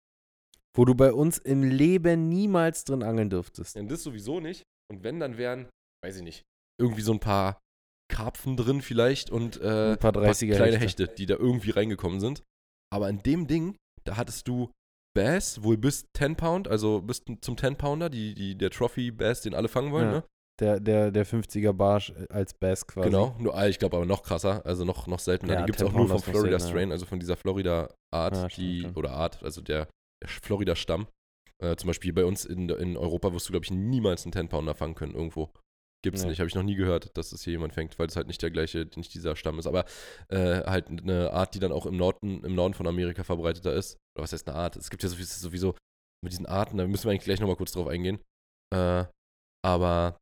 Wo du bei uns im Leben niemals drin angeln dürftest. Denn das sowieso nicht. Und wenn, dann wären, weiß ich nicht, irgendwie so ein paar Karpfen drin vielleicht und äh, Ein paar 30er kleine Hechte. Hechte, die da irgendwie reingekommen sind. Aber in dem Ding, da hattest du Bass, wohl bis 10 Pound, also bis zum 10 Pounder, die, die, der Trophy Bass, den alle fangen wollen, Ja, ne? Der, der, der 50er Barsch als Bass quasi. Genau, nur, ah, ich glaube aber noch krasser, also noch, noch seltener. Ja, die gibt es 10 auch nur vom Florida Strain, also von dieser Florida-Art, Ja, stimmt, die, stimmt. oder Art, also der, der Florida-Stamm. Äh, zum Beispiel bei uns in, in Europa wirst du, glaube ich, niemals einen 10 Pounder fangen können irgendwo. Gibt's Nee. nicht, habe ich noch nie gehört, dass es hier jemand fängt, weil es halt nicht der gleiche, nicht dieser Stamm ist. Aber äh, halt eine Art, die dann auch im Norden, im Norden von Amerika verbreiteter ist. Oder was heißt eine Art? Es gibt ja sowieso, sowieso mit diesen Arten, da müssen wir eigentlich gleich nochmal kurz drauf eingehen. Äh, aber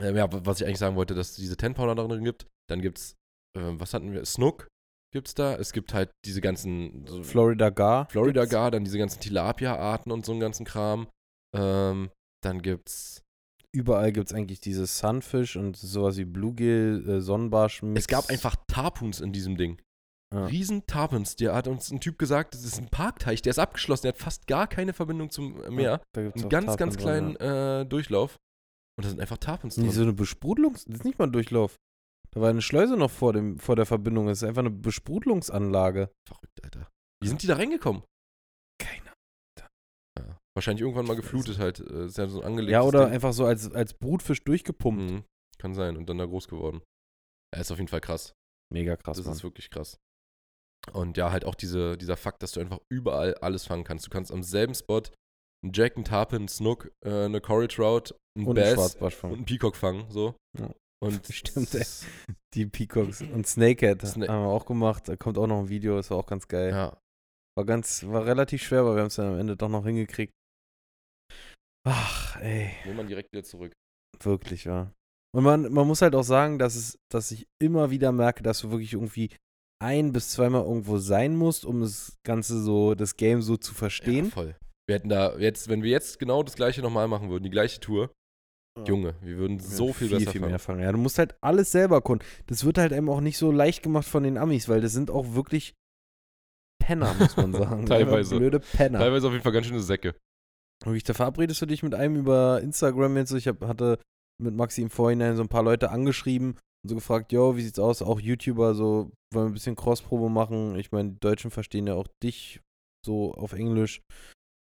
äh, ja, was ich eigentlich sagen wollte, dass es diese 10 Pounder darin gibt. Dann gibt's, äh, was hatten wir? Snook gibt's da. Es gibt halt diese ganzen so Florida Gar. Florida gibt's. Gar, dann diese ganzen Tilapia-Arten und so einen ganzen Kram. Ähm, dann gibt's Überall gibt es eigentlich dieses Sunfish und sowas wie Bluegill, äh, Sonnenbarsch. Es gab einfach Tarpuns in diesem Ding. Ja. Riesen Tarpuns. Der hat uns ein Typ gesagt, das ist ein Parkteich, der ist abgeschlossen, der hat fast gar keine Verbindung zum Meer. Da gibt's Einen auch ganz, Tarpon ganz kleinen ja. äh, Durchlauf. Und da sind einfach Nee, drin. so eine Besprudelungs... Das ist nicht mal ein Durchlauf. Da war eine Schleuse noch vor, dem, vor der Verbindung. Das ist einfach eine Besprudelungsanlage. Verrückt, Alter. Wie sind die da reingekommen? Keiner. Ja. Wahrscheinlich irgendwann mal geflutet halt. Äh, ist ja so ein angelegtes Ja, oder Ding. einfach so als, als Brutfisch durchgepumpt. Mhm. Kann sein. Und dann da groß geworden. Er ist auf jeden Fall krass. Mega krass, das Mann. ist wirklich krass. Und ja, halt auch diese, dieser Fakt, dass du einfach überall alles fangen kannst. Du kannst am selben Spot einen Jack, einen Tarpon, einen Snook, äh, eine Coral Trout, einen Und einen Bass Schwarzbarsch und fangen. einen Peacock fangen. So. Ja. Und Stimmt, ey. Die Peacocks und Snakehead Sna- haben wir auch gemacht. Da kommt auch noch ein Video, das war auch ganz geil. Ja, War ganz, war relativ schwer, aber wir haben es dann am Ende doch noch hingekriegt. Ach, ey, will man direkt wieder zurück. wirklich, ja. Und man, man muss halt auch sagen, dass es, dass ich immer wieder merke, dass du wirklich irgendwie ein bis zweimal irgendwo sein musst, um das Ganze so, das Game so zu Ja, verstehen. voll. Wir hätten da jetzt, wenn wir jetzt genau das gleiche nochmal machen würden, die gleiche Tour, Junge, wir würden so viel, besser viel mehr fangen. Ja, du musst halt alles selber können. Das wird halt eben auch nicht so leicht gemacht von den Amis, weil das sind auch wirklich Penner, muss man sagen. Teilweise. Blöde Penner. Teilweise auf jeden Fall ganz schöne Säcke. Wirklich, da verabredest du dich mit einem über Instagram jetzt. Ich hab, hatte mit Maxi im Vorhinein so ein paar Leute angeschrieben und so gefragt, yo, wie sieht's aus? Auch YouTuber, so, wollen wir ein bisschen Crossprobe machen? Ich meine, die Deutschen verstehen ja auch dich so auf Englisch.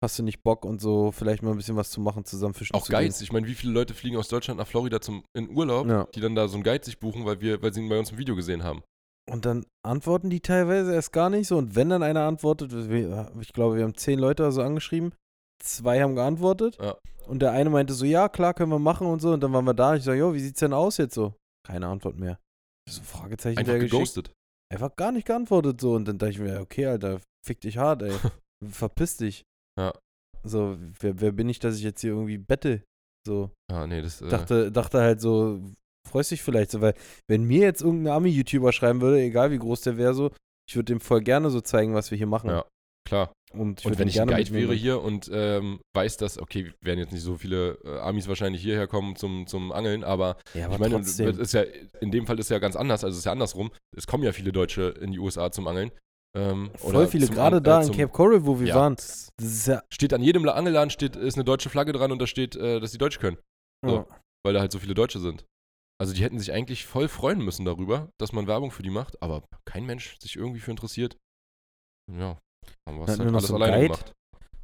Hast du nicht Bock und so, vielleicht mal ein bisschen was zu machen, zusammen fischen Auch zu Guides. Ich meine, wie viele Leute fliegen aus Deutschland nach Florida zum, in Urlaub, Ja. die dann da so einen Guide sich buchen, weil, wir, weil sie ihn bei uns im Video gesehen haben. gehen? Und dann antworten die teilweise erst gar nicht so. Und wenn dann einer antwortet, ich glaube, wir haben zehn Leute so angeschrieben, zwei haben geantwortet. Ja. Und der eine meinte so, ja, klar, können wir machen und so. Und dann waren wir da. Ich sage, jo, wie sieht's denn aus jetzt so? Keine Antwort mehr. So Fragezeichen Einfach geschickt. geghostet. Einfach gar nicht geantwortet so. Und dann dachte ich mir, okay, Alter, fick dich hart, ey. Verpiss dich. Ja. So, wer, wer bin ich, dass ich jetzt hier irgendwie bette? So. Ah, nee, das. Äh, Dachte, dachte halt so, freust dich vielleicht so, weil wenn mir jetzt irgendein Ami-YouTuber schreiben würde, egal wie groß der wäre, so, ich würde dem voll gerne so zeigen, was wir hier machen. Ja, klar. Und, Und wenn ich ein Guide wäre hier und ähm, weiß, dass, okay, werden jetzt nicht so viele äh, Amis wahrscheinlich hierher kommen zum, zum Angeln, aber Ja, aber ich meine, trotzdem. ist ja, in dem Fall ist ja ganz anders, also es ist ja andersrum. Es kommen ja viele Deutsche in die USA zum Angeln. Ähm, voll viele, gerade An- da äh, in Cape Coral, wo wir ja, waren. ja. Steht an jedem Angelladen steht, ist eine deutsche Flagge dran und da steht, äh, dass die Deutsch können, So. ja. weil da halt so viele Deutsche sind. Also die hätten sich eigentlich voll freuen müssen darüber, dass man Werbung für die macht, aber kein Mensch sich irgendwie für interessiert. Ja, haben wir es halt alles so alleine Guide? gemacht.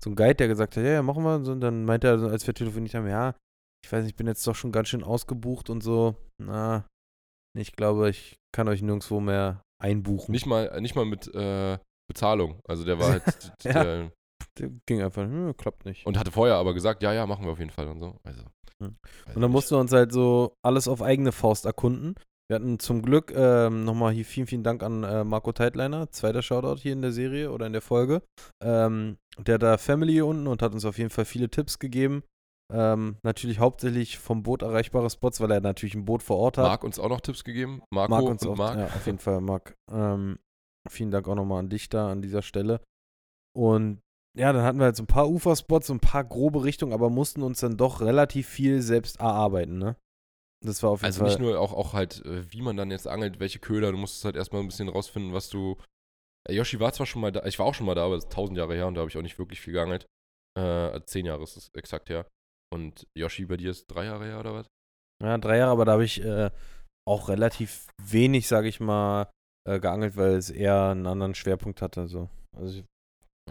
so ein Guide, der gesagt hat, ja, ja, machen wir. Und so, und dann meinte er, als wir telefoniert haben, ja, ich weiß nicht, ich bin jetzt doch schon ganz schön ausgebucht und so. Na, ich glaube, ich kann euch nirgendwo mehr einbuchen. Nicht mal, nicht mal mit äh, Bezahlung. Also der war halt. Ja. der, Der ging einfach, hm, klappt nicht. und hatte vorher aber gesagt, ja, ja, machen wir auf jeden Fall und so. Also, weiß Und dann nicht. mussten wir uns halt so alles auf eigene Faust erkunden. Wir hatten zum Glück ähm, nochmal hier vielen, vielen Dank an äh, Marco Teitliner, zweiter Shoutout hier in der Serie oder in der Folge. Ähm, der hat da Family hier unten und hat uns auf jeden Fall viele Tipps gegeben. Ähm, natürlich hauptsächlich vom Boot erreichbare Spots, weil er natürlich ein Boot vor Ort hat. Marc uns auch noch Tipps gegeben. Marco Marc uns und auch, Marc. Ja, auf jeden Fall, Marc. Ähm, vielen Dank auch nochmal an dich da an dieser Stelle. Und ja, dann hatten wir halt so ein paar Uferspots, so ein paar grobe Richtungen, aber mussten uns dann doch relativ viel selbst erarbeiten, ne? Das war auf jeden Also Fall. nicht nur auch, auch halt, äh, wie man dann jetzt angelt, welche Köder, du musstest halt erstmal ein bisschen rausfinden, was du. Äh, Yoshi war zwar schon mal da, ich war auch schon mal da, aber das ist tausend Jahre her und da habe ich auch nicht wirklich viel geangelt. Äh, zehn Jahre ist es exakt her. Und Yoshi, bei dir ist drei Jahre her oder was? Ja, drei Jahre, aber da habe ich äh, auch relativ wenig, sage ich mal, äh, geangelt, weil es eher einen anderen Schwerpunkt hatte. So. Also ich,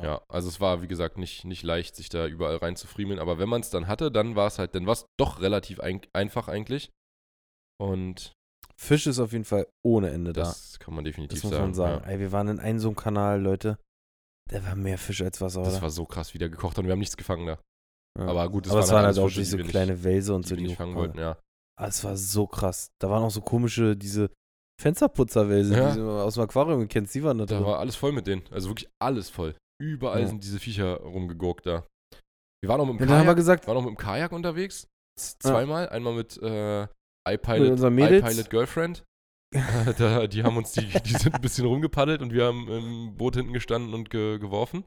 Ja, also es war, wie gesagt, nicht, nicht leicht, sich da überall reinzufriemeln. Aber wenn man es dann hatte, dann war es halt, dann war es doch relativ ein, einfach eigentlich. Und Fisch ist auf jeden Fall ohne Ende da. das kann man definitiv Das muss sagen. man sagen. Ja. Ey, wir waren in einem so einem Kanal, Leute. Der war mehr Fisch als Wasser, oder? Das war so krass, wie der gekocht hat und wir haben nichts gefangen da. Ja. Aber gut, das Aber es waren waren alles halt auch Fische, die diese nicht- kleine Welse und die so, die nicht fangen wollten, ja. Ah, es war so krass. Da waren auch so komische, diese Fensterputzerwelse, Ja. die du aus dem Aquarium kennst, die waren da Da drin. war alles voll mit denen. Also wirklich alles voll. Überall Ja. sind diese Viecher rumgegurkt da. Wir waren auch mit dem Ja, dann haben wir Kajak, gesagt, waren auch mit dem Kajak unterwegs. Z- Ja. Zweimal. Einmal mit äh, Mit iPilot, Mädels. iPilot Girlfriend. Da, die haben uns, die, die sind ein bisschen rumgepaddelt und wir haben im Boot hinten gestanden und ge, geworfen.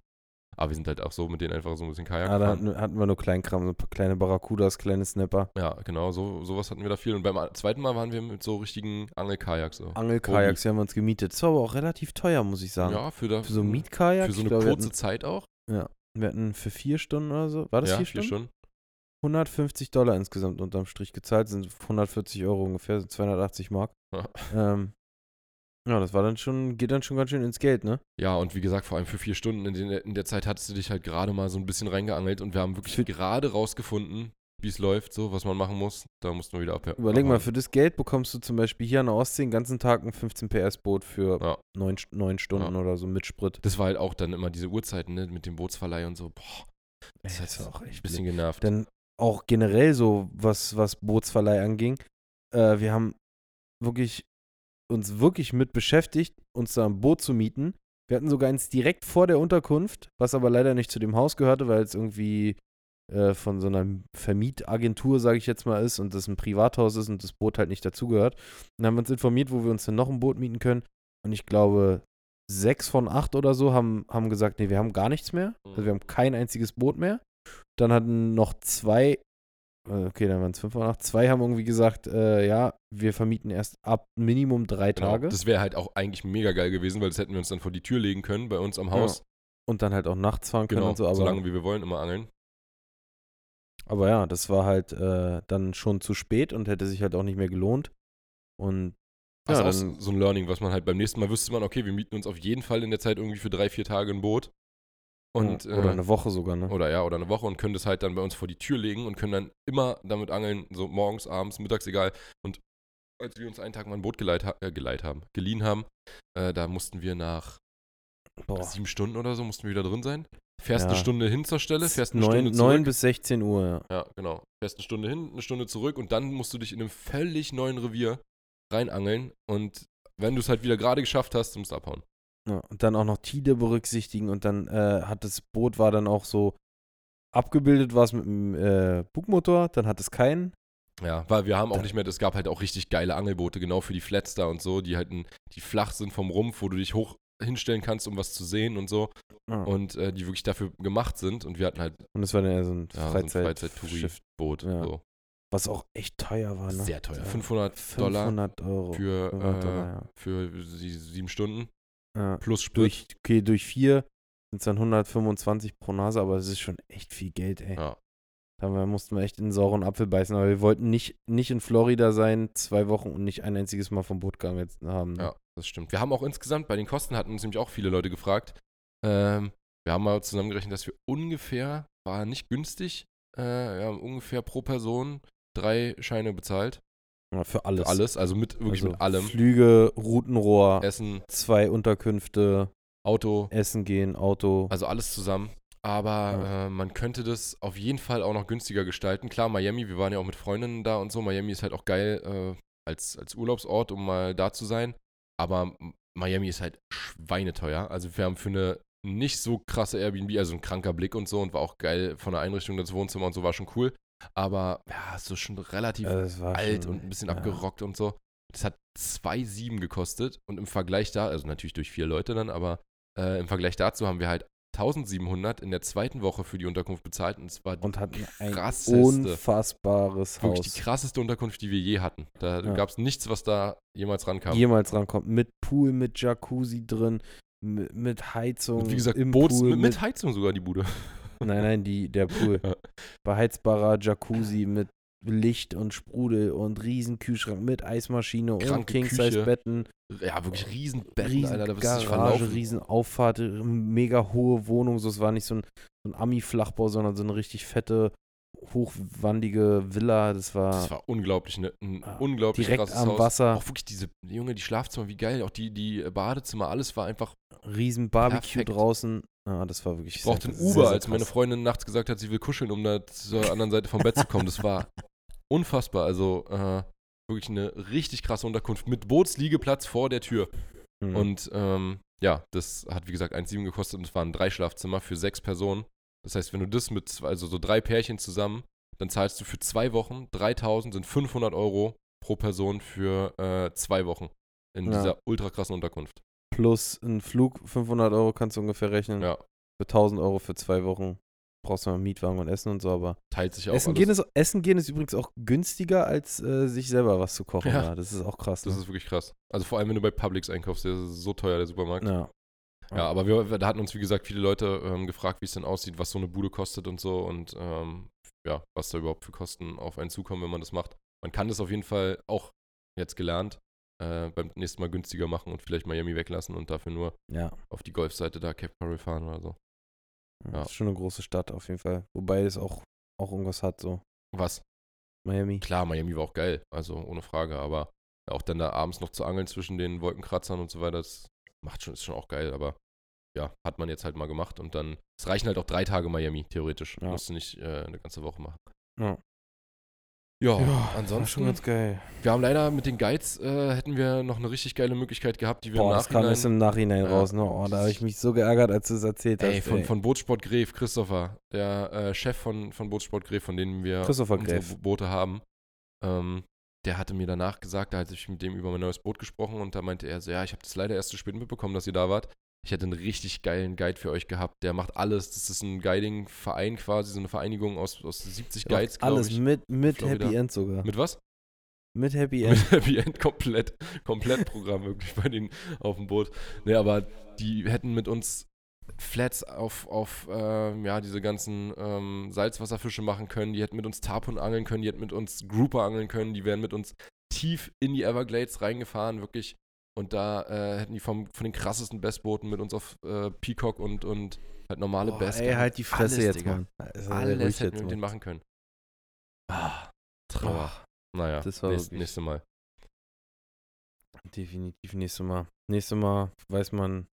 Aber wir sind halt auch so mit denen einfach so ein bisschen Kajak ah, da gefahren. hatten, hatten wir nur Kleinkram, so ein paar kleine Barracudas, kleine Snapper. Ja, genau, so, sowas hatten wir da viel. Und beim zweiten Mal waren wir mit so richtigen Angelkajaks. So. Angelkajaks, die haben wir uns gemietet. Das war aber auch relativ teuer, muss ich sagen. Ja, für, da, Für so ein Mietkajak. Für so eine glaub, kurze hatten, Zeit auch. wir hatten für vier Stunden oder so. War das ja, vier Stunden? Stunden. 150 Dollar insgesamt unterm Strich gezahlt, sind 140 Euro ungefähr, so 280 Mark. Ja. Ähm, ja, das war dann schon, geht dann schon ganz schön ins Geld, ne? Ja, und wie gesagt, vor allem für vier Stunden in, den, in der Zeit hattest du dich halt gerade mal so ein bisschen reingeangelt und wir haben wirklich Für- gerade rausgefunden, wie es läuft, so, was man machen muss. Da mussten wir wieder ab. Überleg mal, für das Geld bekommst du zum Beispiel hier an der Ostsee den ganzen Tag ein 15 PS Boot für Ja. neun, neun Stunden Ja. oder so mit Sprit. Das war halt auch dann immer diese Uhrzeiten, ne, mit dem Bootsverleih und so. Boah, das Ey, das war auch ein echt bisschen genervt. Denn auch generell so, was, was Bootsverleih anging, äh, wir haben wirklich uns wirklich mit beschäftigt, uns da ein Boot zu mieten. Wir hatten sogar eins direkt vor der Unterkunft, was aber leider nicht zu dem Haus gehörte, weil es irgendwie äh, von so einer Vermietagentur, sage ich jetzt mal, ist und das ein Privathaus ist und das Boot halt nicht dazugehört. Dann haben wir uns informiert, wo wir uns denn noch ein Boot mieten können. Und ich glaube, sechs von acht oder so haben, haben gesagt, nee, wir haben gar nichts mehr. Also wir haben kein einziges Boot mehr. Dann hatten noch zwei, okay, dann waren es fünf von acht, zwei haben irgendwie gesagt, äh, ja, wir vermieten erst ab Minimum drei Genau. Tage. Das wäre halt auch eigentlich mega geil gewesen, weil das hätten wir uns dann vor die Tür legen können bei uns am Haus. und dann halt auch nachts fahren können Genau, und so. Aber, so lange wie wir wollen, immer angeln. aber ja, das war halt äh, dann schon zu spät und hätte sich halt auch nicht mehr gelohnt. Und Das ja, ist dann, so ein Learning, was man halt beim nächsten Mal wüsste man, okay, wir mieten uns auf jeden Fall in der Zeit irgendwie für drei, vier Tage ein Boot. Und, oder äh, eine Woche sogar, ne? Oder ja, oder eine Woche und können das halt dann bei uns vor die Tür legen und können dann immer damit angeln, so morgens, abends, mittags, egal. Und als wir uns einen Tag mal ein Boot geleiht, ha äh, geleiht haben, geliehen haben, äh, da mussten wir nach Boah. sieben Stunden oder so, mussten wir wieder drin sein. Fährst eine Ja. Stunde hin zur Stelle, fährst eine Neun, Stunde zurück. neun bis 16 Uhr, ja. ja, genau. Fährst eine Stunde hin, eine Stunde zurück und dann musst du dich in einem völlig neuen Revier reinangeln und wenn du es halt wieder gerade geschafft hast, musst du abhauen. Ja, und dann auch noch Tide berücksichtigen und dann äh, hat das Boot war dann auch so abgebildet, war es mit dem äh, Bugmotor, dann hat es keinen. Ja, weil wir haben auch nicht mehr, es gab halt auch richtig geile Angelboote, genau für die Flats da und so, die halt, ein, die flach sind vom Rumpf, wo du dich hoch hinstellen kannst, um was zu sehen und so. Ja. Und äh, die wirklich dafür gemacht sind. Und wir hatten halt Und es war dann eher so ein ja, so ein Freizeit Freizeit-Touri-Boot. Freizeit Ja. So. was auch echt teuer war, ne? Sehr teuer. Ja. 500 Dollar 500 Euro. für, 500 äh, Dollar, für sie- sieben Stunden ja. plus Sprit. Durch, okay, durch vier sind es dann 125 pro Nase, aber es ist schon echt viel Geld, ey. Ja. Da mussten wir echt in den sauren Apfel beißen, aber wir wollten nicht, nicht in Florida sein, zwei Wochen und nicht ein einziges Mal vom Boot geangelt haben. Ne? Ja, das stimmt. Wir haben auch insgesamt, bei den Kosten hatten uns nämlich auch viele Leute gefragt. Ähm, wir haben mal zusammengerechnet, dass wir ungefähr, war nicht günstig, äh, wir haben ungefähr pro Person drei Scheine bezahlt. Ja, für alles. Für alles, also mit wirklich Also mit allem. Flüge, Routenrohr, Essen, zwei Unterkünfte, Auto, Essen gehen, Auto. also alles zusammen. Aber Ja. äh, man könnte das auf jeden Fall auch noch günstiger gestalten. Klar, Miami, wir waren ja auch mit Freundinnen da und so. Miami ist halt auch geil äh, als, als Urlaubsort, um mal da zu sein. Aber Miami ist halt schweineteuer. Also wir haben für eine nicht so krasse Airbnb, also ein kranker Blick und so und war auch geil von der Einrichtung, das Wohnzimmer und so war schon cool. Aber ja, so schon relativ war alt schon- und ein bisschen ja. abgerockt und so. Das hat 2,7 gekostet und im Vergleich da, also natürlich durch vier Leute dann, aber äh, im Vergleich dazu haben wir halt 1700 in der zweiten Woche für die Unterkunft bezahlt und es war Und hatten ein unfassbares wirklich Haus. die krasseste Unterkunft, die wir je hatten. Da Ja. gab es nichts, was da jemals rankam. Jemals rankommt. Mit Pool, mit Jacuzzi drin, mit, mit Heizung. Und wie gesagt, im Boots Pool, mit, mit Heizung sogar die Bude. Nein, nein, die, der Pool. Beheizbarer Jacuzzi mit Licht und Sprudel und riesen Kühlschrank mit Eismaschine und Kranke King-Size-Betten. Ja, wirklich Riesenbetten, riesen Alter, da bist Garage, verlaufen. riesen Auffahrt, mega hohe Wohnung. So, es war nicht so ein, so ein Ami-Flachbau, sondern so eine richtig fette, hochwandige Villa. Das war, Das war unglaublich, ne, ein Ah, unglaublich direkt krasses am Haus. Wasser. Auch wirklich diese, Junge, die Schlafzimmer, wie geil, auch die, die Badezimmer, alles war einfach, riesen Barbecue Perfekt. draußen. Ja, das war wirklich ich brauchte ein Uber, sehr, als meine. Freundin nachts gesagt hat, sie will kuscheln, um da zur anderen Seite vom Bett zu kommen. Das war unfassbar, also äh, wirklich eine richtig krasse Unterkunft mit Bootsliegeplatz vor der Tür. Mhm. Und ähm, ja, das hat wie gesagt 1,7 gekostet und es waren drei Schlafzimmer für sechs Personen. Das heißt, wenn du das mit, zwei, also so drei Pärchen zusammen, dann zahlst du für zwei Wochen 3000, sind 500 Euro pro Person für äh, zwei Wochen in Ja. dieser ultra krassen Unterkunft. Plus ein Flug, 500 Euro kannst du ungefähr rechnen. Ja, Für 1000 Euro für zwei Wochen brauchst du mal einen Mietwagen und Essen und so, aber teilt sich auch Essen alles. gehen, ist, Essen gehen ist übrigens auch günstiger, als äh, sich selber was zu kochen. Ja. Ja. Das ist auch krass. Das Ne? ist wirklich krass. Also vor allem, wenn du bei Publix einkaufst, der ist so teuer, der Supermarkt. ja. Ja, aber wir, wir- da hatten uns, wie gesagt, viele Leute ähm, gefragt, wie es denn aussieht, was so eine Bude kostet und so und ähm, ja, was da überhaupt für Kosten auf einen zukommen, wenn man das macht. Man kann das auf jeden Fall auch jetzt gelernt äh, beim nächsten Mal günstiger machen und vielleicht Miami weglassen und dafür nur ja. auf die Golfseite da Cape Coral fahren oder so. Ja. Das ist schon eine große Stadt auf jeden Fall. Wobei es auch, auch irgendwas hat, so Was? Miami. Klar, Miami war auch geil, also ohne Frage, aber auch dann da abends noch zu angeln zwischen den Wolkenkratzern und so weiter, das macht schon, ist schon auch geil, aber ja, hat man jetzt halt mal gemacht und dann, es reichen halt auch drei Tage Miami, theoretisch. Ja. Musst du nicht äh, eine ganze Woche machen. Ja. Ja, schon ansonsten, ganz geil. wir haben leider mit den Guides, äh, hätten wir noch eine richtig geile Möglichkeit gehabt, die wir Boah, im das kam erst Nachhinein, im Nachhinein Ja. raus. Ne? Oh, da habe ich mich so geärgert, als du es erzählt hast. ey, von, ey. von Bootsport Gref, Christopher, der äh, Chef von, von Bootsport Gref, von denen wir Christopher unsere Gref. Boote haben, ähm, der hatte mir danach gesagt, da hatte ich mit dem über mein neues Boot gesprochen und da meinte er so, ja, ich habe das leider erst zu spät mitbekommen, dass ihr da wart. Ich hätte einen richtig geilen Guide für euch gehabt. Der macht alles. Das ist ein Guiding-Verein quasi, so eine Vereinigung aus, aus 70 Der Guides, glaube Alles ich. mit, mit Florida. Happy End sogar. Mit, Mit was? Happy End. Mit Happy End komplett, komplett Programm wirklich bei denen auf dem Boot. Ne, aber die hätten mit uns Flats auf, auf ähm, ja, diese ganzen ähm, Salzwasserfische machen können. Die hätten mit uns Tarpon angeln können. Die hätten mit uns Grouper angeln können. Die wären mit uns tief in die Everglades reingefahren, wirklich. Und da äh, hätten die vom, von den krassesten Bestbooten mit uns auf äh, Peacock und, und halt normale Boah, Best. ey, halt die Fresse Alles, jetzt, Digga. Mann. Also, Alles hätten wir mit denen machen können. Ah, Trauer. Ach, Naja, das war nächst, wirklich- nächste Mal. definitiv nächstes Mal. Nächstes Mal weiß man.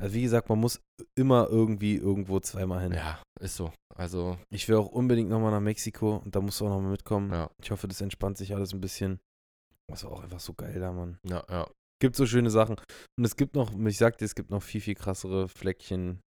Also wie gesagt, man muss immer irgendwie irgendwo zweimal hin. Ja, ist so. Also, Ich will auch unbedingt nochmal nach Mexiko und da musst du auch nochmal mitkommen. ja, Ich hoffe, das entspannt sich alles ein bisschen. Das war auch einfach so geil da, Mann. ja, ja. Gibt so schöne Sachen. Und es gibt noch, ich sag dir, es gibt noch viel, viel krassere Fleckchen.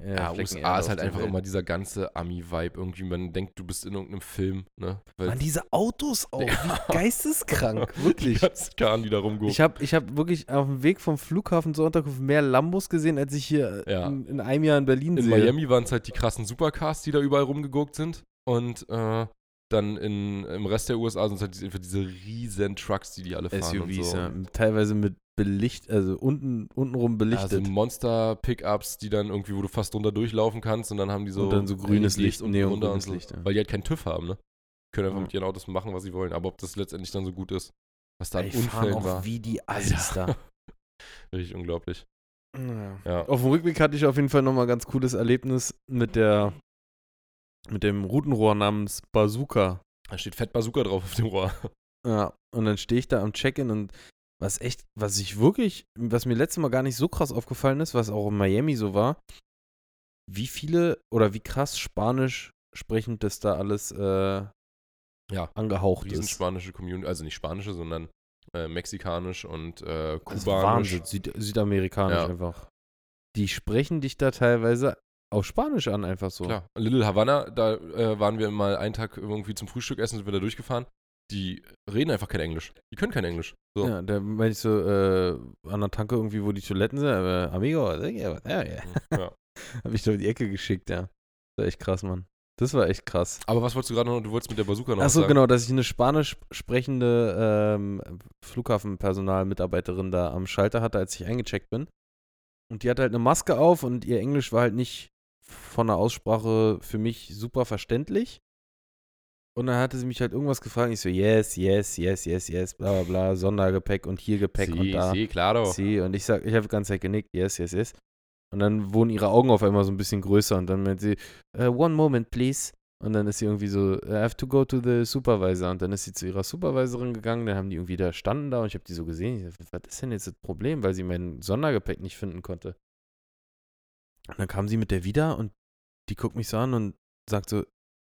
äh, Ja, Flecken USA ist halt einfach Welt. immer dieser ganze Ami-Vibe irgendwie. Man denkt, du bist in irgendeinem Film, ne? Weil Mann, diese Autos auch. Ja. Wie geisteskrank. die Wirklich. ganzen Karren, die da rumgehen. Ich habe ich hab wirklich auf dem Weg vom Flughafen zur Unterkunft mehr Lambos gesehen, als ich hier Ja. in, in einem Jahr in Berlin In sehe. Miami waren es halt die krassen Supercars, die da überall rumgeguckt sind. Und äh, dann in, im Rest der USA sind es halt diese, diese riesen Trucks, die die alle fahren SUVs, und so. ja. Teilweise mit Belicht, also unten, untenrum belichtet. Also Monster-Pickups, die dann irgendwie, wo du fast drunter durchlaufen kannkannst und dann haben die so Und dann so grünes Licht, neongrünes drunter und so, Licht, ja. Weil die halt keinen TÜV haben, ne? Können einfach Ja. mit ihren Autos machen, was sie wollen. Aber ob das letztendlich dann so gut ist, was da an Ey, fahren Unfällen auch war, wie die Assis da. richtig unglaublich. Ja. Ja. Auf dem Rückweg hatte ich auf jeden Fall nochmal ein ganz cooles Erlebnis mit der mit dem Routenrohr namens Bazooka. Da steht Fett Bazooka drauf auf dem Rohr. Ja, und dann stehe ich da am Check-in und was echt, was ich wirklich, was mir letztes Mal gar nicht so krass aufgefallen ist, was auch in Miami so war, wie viele oder wie krass Spanisch sprechend das da alles äh, Ja. angehaucht Riesen ist. spanische Community, also nicht spanische, sondern äh, mexikanisch und äh, Das ist kubanisch. Wahnsinn, Süd südamerikanisch Ja. einfach. Die sprechen dich da teilweise auf Spanisch an, einfach so. Klar. Little Havana, da äh, waren wir mal einen Tag irgendwie zum Frühstück essen, sind wir da durchgefahren. Die reden einfach kein Englisch. Die können kein Englisch. So. Ja, da meinte ich so, äh, an der Tanke irgendwie, wo die Toiletten sind, äh, Amigo, ja, ja, ja. Ja. Hab ich da in die Ecke geschickt, ja. Das war echt krass, Mann. Das war echt krass. Aber was wolltest du gerade noch? Du wolltest mit der Bazooka noch Achso, sagen. genau, dass ich eine spanisch sprechende ähm, Flughafenpersonalmitarbeiterin da am Schalter hatte, als ich eingecheckt bin. Und die hatte halt eine Maske auf und ihr Englisch war halt nicht von der Aussprache für mich super verständlich. Und dann hatte sie mich halt irgendwas gefragt. Ich so, yes, yes, yes, yes, yes, bla bla bla, Sondergepäck und hier Gepäck und da. sí, claro. Sie. Und ich sag, ich habe die ganze Zeit genickt, yes, yes, yes. Und dann wurden ihre Augen auf einmal so ein bisschen größer und dann meint sie, "Uh, one moment, please. Und dann ist sie irgendwie so, I have to go to the supervisor. Und dann ist sie zu ihrer Supervisorin gegangen, dann haben die irgendwie da standen da und ich habe die so gesehen. Ich sag, was ist denn jetzt das Problem, weil sie mein Sondergepäck nicht finden konnte. Und dann kam sie mit der wieder und die guckt mich so an und sagt so,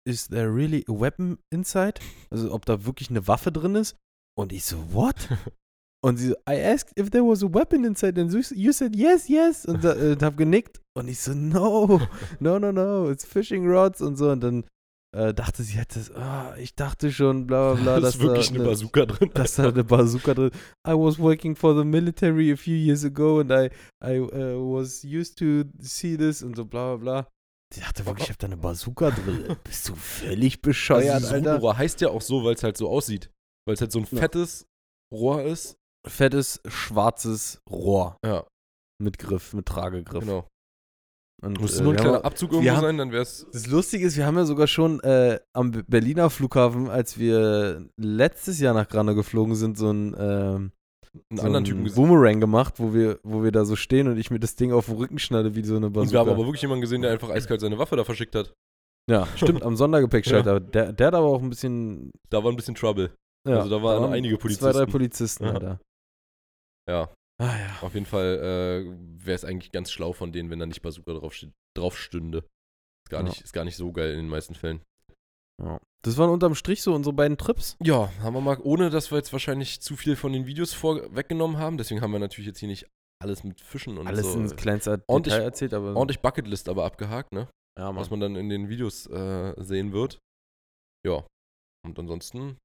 is there really a weapon inside? Also ob da wirklich eine Waffe drin ist? Und ich so, what? Und sie so, I asked if there was a weapon inside and you said yes, yes. Und, äh, hab genickt. Und ich so, no, no, no, no, it's fishing rods und so. Und dann äh, dachte sie, hätte, ah, ich dachte schon, bla bla bla. da ist wirklich da, eine Bazooka drin. dass da eine Bazooka drin I was working for the military a few years ago and I, I uh, was used to see this und so bla bla bla. Die dachte wirklich, ich hab da eine Bazooka drin. Bist du völlig bescheuert, also Alter? Rohr heißt ja auch so, weil es halt so aussieht. Weil es halt so ein Ja. fettes Rohr ist. Fettes, schwarzes Rohr Ja, mit Griff, mit Tragegriff. genau. Und, Müsste äh, nur ein kleiner Abzug irgendwo haben- sein, dann wäre es. Das Lustige ist, wir haben ja sogar schon äh, am Be- Berliner Flughafen, als wir letztes Jahr nach Grana geflogen sind, so ein einen ähm, so anderen einen Typen gesehen. Boomerang gemacht, wo wir, wo wir da so stehen und ich mir das Ding auf den Rücken schnalle wie so eine Bazooka. Und wir haben aber wirklich jemanden gesehen, der einfach eiskalt seine Waffe da verschickt hat. Ja, stimmt, am Sondergepäckschalter. Der, der hat aber auch ein bisschen. Da war ein bisschen Trouble. Ja, Also da waren einige Zwei, drei Polizisten. Polizisten, Ja. Alter. Ja, Ah ja. auf jeden Fall äh, wäre es eigentlich ganz schlau von denen, wenn da nicht Bazooka drauf, drauf stünde. Ist gar, Ja. nicht, ist gar nicht so geil in den meisten Fällen. ja. Das waren unterm Strich so unsere beiden Trips. Ja, haben wir mal, ohne dass wir jetzt wahrscheinlich zu viel von den Videos vorweggenommen haben. Deswegen haben wir natürlich jetzt hier nicht alles mit Fischen und Alles so. ins kleinste ordentlich- Detail erzählt, aber. ordentlich Bucketlist aber abgehakt, ne? ja, Mann. Was man dann in den Videos äh, sehen wird. Ja. Und ansonsten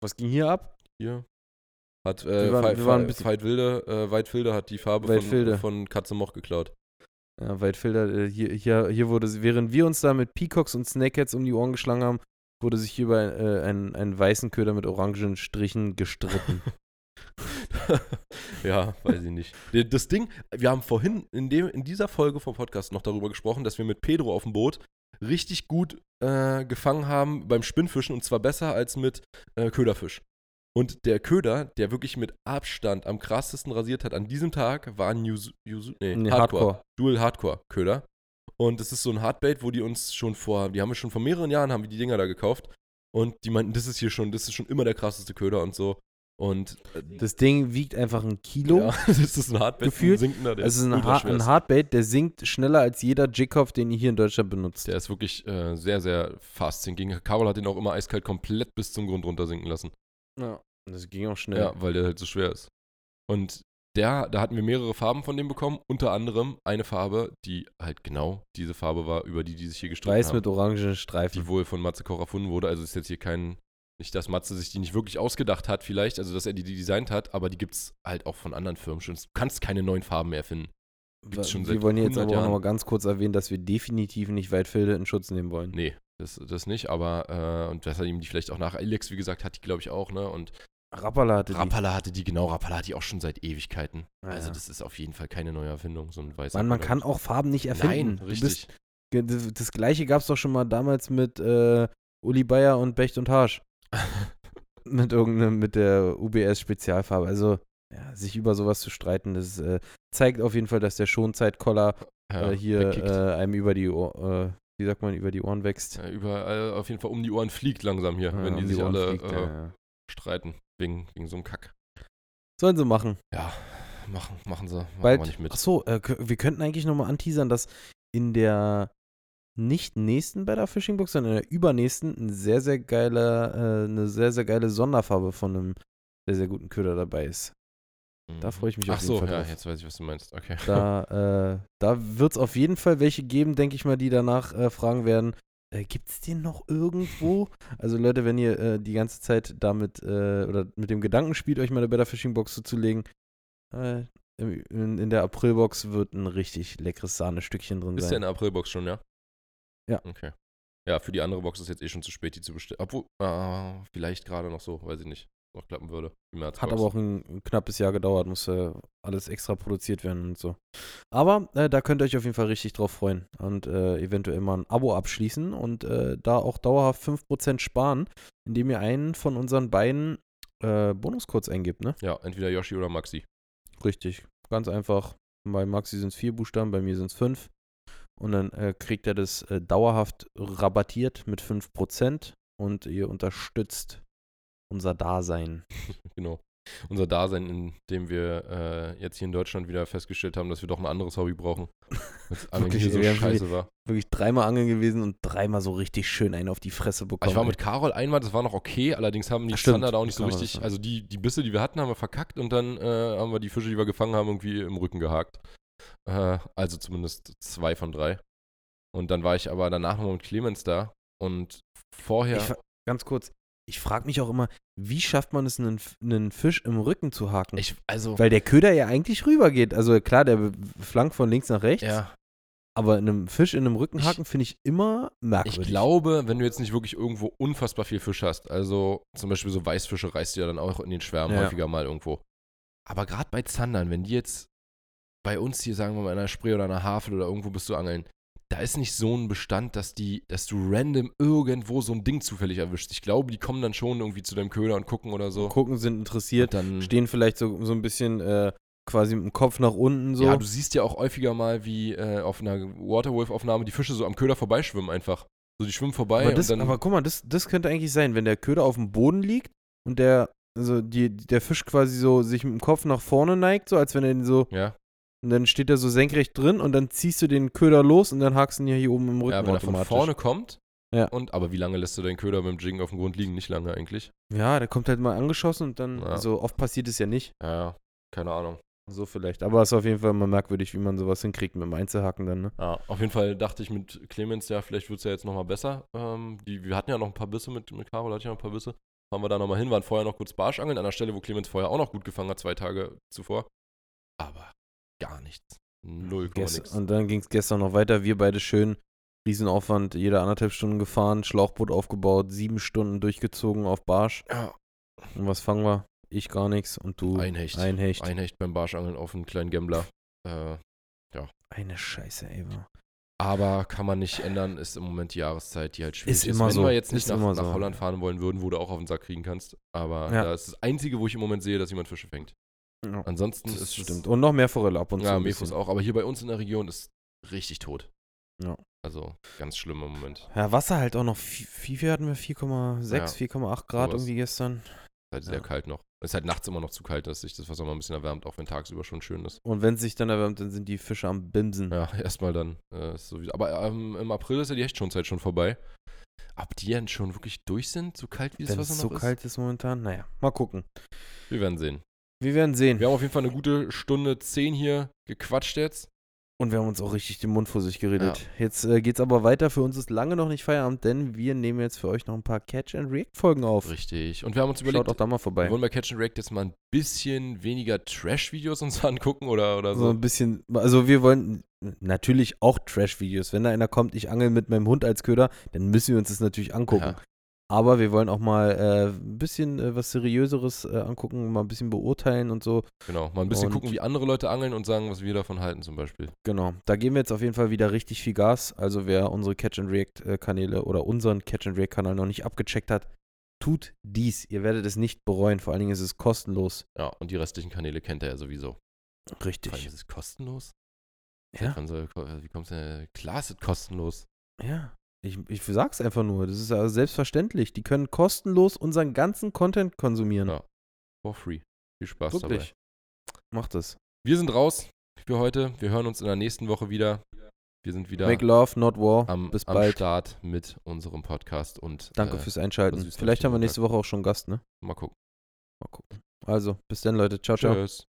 Was ging hier ab? hier hat äh, waren- waren Veit- Weidwilde, äh, Weidwilde hat die Farbe von, von Katze Moch geklaut. Ja, Weitfelder, äh, hier, hier, hier wurde, sie- während wir uns da mit Peacocks und Snakeheads um die Ohren geschlagen haben, wurde sich hier bei äh, einen, einen weißen Köder mit orangen Strichen gestritten. ja, weiß ich nicht. Das Ding, wir haben vorhin in, dem, in dieser Folge vom Podcast noch darüber gesprochen, dass wir mit Pedro auf dem Boot richtig gut äh, gefangen haben beim Spinnfischen und zwar besser als mit äh, Köderfisch. Und der Köder, der wirklich mit Abstand am krassesten rasiert hat an diesem Tag, war ein Yuzu, Yuzu, nee, Nee, Hardcore. Hardcore. Dual Hardcore Köder. Und das ist so ein Hardbait, wo die uns schon vor, die haben wir schon vor mehreren Jahren, haben wir die Dinger da gekauft. Und die meinten, das ist hier schon, das ist schon immer der krasseste Köder und so. Und äh, Das Ding wiegt einfach ein Kilo. ja, das ist ein Hardbait, Gefühlt, ein sinkender, der es ist ein, ha ein. Hardbait, der sinkt schneller als jeder Jigkopf, den ihr hier in Deutschland benutzt. Der ist wirklich äh, sehr, sehr fast sinking. Carol hat den auch immer eiskalt komplett bis zum Grund runter sinken lassen. Ja. Das ging auch schnell. Ja, weil der halt so schwer ist. Und der, da hatten wir mehrere Farben von dem bekommen, unter anderem eine Farbe, die halt genau diese Farbe war, über die die sich hier gestritten Weiß haben. mit orangen Streifen. die wohl von Matze Koch erfunden wurde. Also ist jetzt hier kein, nicht, dass Matze sich die nicht wirklich ausgedacht hat vielleicht, also dass er die, die designt hat, aber die gibt es halt auch von anderen Firmen schon. Du kannst keine neuen Farben mehr erfinden. gibt's schon wir seit wollen jetzt 100 aber auch nochmal ganz kurz erwähnen, dass wir definitiv nicht Weitfilde in Schutz nehmen wollen. Nee, das, das nicht, aber äh, und das hat ihm die vielleicht auch nach. Alex, wie gesagt, hat die, glaube ich, auch, ne? Und Rappala hatte die. Rappala hatte die, genau, Rappala hat die auch schon seit Ewigkeiten. Ja, also ja. das ist auf jeden Fall keine neue Erfindung, so ein weißer man Köder. kann auch Farben nicht erfinden. Nein, richtig. bist- Das, das gleiche gab es doch schon mal damals mit äh, Uli Bayer und Becht und Harsch. mit irgendeinem, mit der UBS-Spezialfarbe. Also, ja, sich über sowas zu streiten, das äh, zeigt auf jeden Fall, dass der Schonzeitkoller ja, äh, hier äh, einem über die Ohr, äh, wie sagt man, über die Ohren wächst. Ja, überall auf jeden Fall um die Ohren fliegt langsam hier, Ja, wenn um die sich Ohren alle fliegt, äh, ja, streiten. Wegen, wegen so einem Kack. Sollen sie machen. Ja, machen, machen sie. Machen Bald. wir nicht mit. Achso, äh, wir könnten eigentlich nochmal anteasern, dass in der nicht nächsten Better Fishing Box, sondern in der übernächsten ein sehr, sehr geile, äh, eine sehr, sehr geile Sonderfarbe von einem sehr, sehr guten Köder dabei ist. Da freu ich mich Ach auf jeden so, Fall ja, drauf. jetzt weiß ich, was du meinst. Okay. Da, äh, da wird es auf jeden Fall welche geben, denke ich mal, die danach äh, fragen werden, äh, gibt es den noch irgendwo? Also Leute, wenn ihr äh, die ganze Zeit damit äh, oder mit dem Gedanken spielt, euch mal eine Better Fishing Box zuzulegen, äh, in, in der Aprilbox wird ein richtig leckeres Sahnestückchen drin Ist der sein. in der Aprilbox schon, ja? Ja. Okay. Ja, für die andere Box ist jetzt eh schon zu spät, die zu bestellen. Obwohl, ah, vielleicht gerade noch so, weiß ich nicht. Noch klappen würde. Hat Box. aber auch ein, ein knappes Jahr gedauert, musste alles extra produziert werden und so. Aber äh, da könnt ihr euch auf jeden Fall richtig drauf freuen und äh, eventuell mal ein Abo abschließen und äh, da auch dauerhaft 5% sparen, indem ihr einen von unseren beiden äh, Bonuscodes eingibt, ne? Ja, entweder Yoshi oder Maxi. Richtig. Ganz einfach. Bei Maxi sind es vier Buchstaben, bei mir sind es fünf. Und dann äh, kriegt er das äh, dauerhaft rabattiert mit 5% und ihr unterstützt unser Dasein. Genau. Unser Dasein, in dem wir äh, jetzt hier in Deutschland wieder festgestellt haben, dass wir doch ein anderes Hobby brauchen. Was eigentlich Wirklich, hier so scheiße war. Wirklich dreimal angeln gewesen und dreimal so richtig schön einen auf die Fresse bekommen. Ich war mit Carol einmal, das war noch okay, allerdings haben die Ach. Standard auch nicht so richtig, ja. also die, die Bisse, die wir hatten, haben wir verkackt und dann äh, haben wir die Fische, die wir gefangen haben, irgendwie im Rücken gehakt. Äh, also zumindest zwei von drei. Und dann war ich aber danach nochmal mit Clemens da und vorher, Ich ganz kurz, ich frage mich auch immer, wie schafft man es, einen, einen Fisch im Rücken zu haken? ich, also, Weil der Köder ja eigentlich rübergeht. Also klar, der flankt von links nach rechts, ja, aber einem Fisch in einem Rücken Ich- haken finde ich immer merkwürdig. Ich glaube, wenn du jetzt nicht wirklich irgendwo unfassbar viel Fisch hast, also zum Beispiel so Weißfische reißt du ja dann auch in den Schwärmen Ja. häufiger mal irgendwo. Aber gerade bei Zandern, wenn die jetzt bei uns hier, sagen wir mal, in einer Spree oder einer Havel oder irgendwo bist du angeln, da ist nicht so ein Bestand, dass die, dass du random irgendwo so ein Ding zufällig erwischst. Ich glaube, die kommen dann schon irgendwie zu deinem Köder und gucken oder so. Gucken, sind interessiert, Und dann, stehen vielleicht so, so ein bisschen äh, quasi mit dem Kopf nach unten so. Ja, du siehst ja auch häufiger mal, wie äh, auf einer Waterwolf-Aufnahme die Fische so am Köder vorbeischwimmen einfach. So, die schwimmen vorbei aber, das, und dann. aber guck mal, das, das könnte eigentlich sein, wenn der Köder auf dem Boden liegt und der, also die, der Fisch quasi so sich mit dem Kopf nach vorne neigt, so als wenn er ihn so, ja, und dann steht er so senkrecht drin und dann ziehst du den Köder los und dann hakst du ihn ja hier oben im Rücken ja, wenn er von vorne kommt. Ja. Und, aber wie lange lässt du deinen Köder beim Jiggen auf dem Grund liegen? Nicht lange eigentlich. Ja, der kommt halt mal angeschossen und dann, Ja. so oft passiert es ja nicht. Ja, keine Ahnung. So vielleicht. Aber es ist auf jeden Fall mal merkwürdig, wie man sowas hinkriegt mit dem Einzelhaken dann, ne? Ja, auf jeden Fall dachte ich mit Clemens, ja, vielleicht wird es ja jetzt nochmal besser. Ähm, die, wir hatten ja noch ein paar Bisse mit, mit Carol, hatte ich ja noch ein paar Bisse. Fahren wir da nochmal hin, waren vorher noch kurz Barschangeln, an der Stelle, wo Clemens vorher auch noch gut gefangen hat, zwei Tage zuvor. Aber gar nichts. Null nix. Und dann ging es gestern noch weiter. Wir beide schön, Riesenaufwand, jede anderthalb Stunden gefahren, Schlauchboot aufgebaut, sieben Stunden durchgezogen auf Barsch. Ja, Und was fangen wir? Ich gar nichts und du ein Hecht. ein Hecht. Ein Hecht beim Barschangeln auf einen kleinen Gambler. Äh, Eine Scheiße, ey. wa. aber kann man nicht ändern, ist im Moment die Jahreszeit, die halt schwierig Ist ist. immer Wenn so. wir jetzt nicht nach, nach so. Holland fahren wollen würden, wo du auch auf den Sack kriegen kannst. Aber Ja. das ist das Einzige, wo ich im Moment sehe, dass jemand Fische fängt. Ja, Ansonsten das ist stimmt. Und noch mehr Forelle ab und zu. Ja, ein Mefos bisschen. auch. Aber hier bei uns in der Region ist richtig tot. Ja. Also ganz schlimm im Moment. Ja, Wasser halt auch noch. Wie viel hatten wir? 4,6, Ja, 4,8 Grad irgendwie gestern. Ist halt sehr Ja. kalt noch. Es ist halt nachts immer noch zu kalt, dass sich das Wasser mal ein bisschen erwärmt, auch wenn tagsüber schon schön ist. Und wenn es sich dann erwärmt, dann sind die Fische am Bimsen. Ja, erstmal dann. Äh, so wie, aber ähm, im April ist ja die Hechtschonzeit schon vorbei. Ob die dann schon wirklich durch sind, so kalt wie das Wenn Wasser es noch so ist? kalt ist momentan. Naja, mal gucken. Wir werden sehen. Wir werden sehen. Wir haben auf jeden Fall eine gute Stunde zehn hier gequatscht jetzt. Und wir haben uns auch richtig den Mund vor sich geredet. Jetzt äh, geht's aber weiter. Für uns ist lange noch nicht Feierabend, denn wir nehmen jetzt für euch noch ein paar Catch and React Folgen auf. Richtig. Und wir haben uns Schaut überlegt, auch da mal wir vorbei. wollen bei Catch and React jetzt mal ein bisschen weniger Trash-Videos uns angucken oder, oder So so. ein bisschen, also wir wollen natürlich auch Trash-Videos. Wenn da einer kommt, ich angel mit meinem Hund als Köder, dann müssen wir uns das natürlich angucken. Ja. Aber wir wollen auch mal äh, ein bisschen äh, was Seriöseres äh, angucken, mal ein bisschen beurteilen und so. Genau, mal ein bisschen Und- gucken, wie andere Leute angeln und sagen, was wir davon halten zum Beispiel. Genau. Da geben wir jetzt auf jeden Fall wieder richtig viel Gas. Also wer unsere Catch and React äh, Kanäle oder unseren Catch and React Kanal noch nicht abgecheckt hat, tut dies. Ihr werdet es nicht bereuen. Vor allen Dingen ist es kostenlos. Ja, und die restlichen Kanäle kennt er ja sowieso. Vor allem Richtig. ist es kostenlos? Ja. Soll- Wie kommst du denn? Klar ist es kostenlos. Ja. Ich, ich sag's einfach nur. Das ist ja selbstverständlich. Die können kostenlos unseren ganzen Content konsumieren. Ja. For free. Viel Spaß Wirklich. dabei. Macht es. Wir sind raus für heute. Wir hören uns in der nächsten Woche wieder. Wir sind wieder Make love, not war. am, Bis am bald. Start mit unserem Podcast und Danke äh, fürs Einschalten. Vielleicht haben wir nächste Woche auch schon Gast, ne? mal gucken. Mal gucken. Also, bis dann, Leute. Ciao, ciao. Tschüss.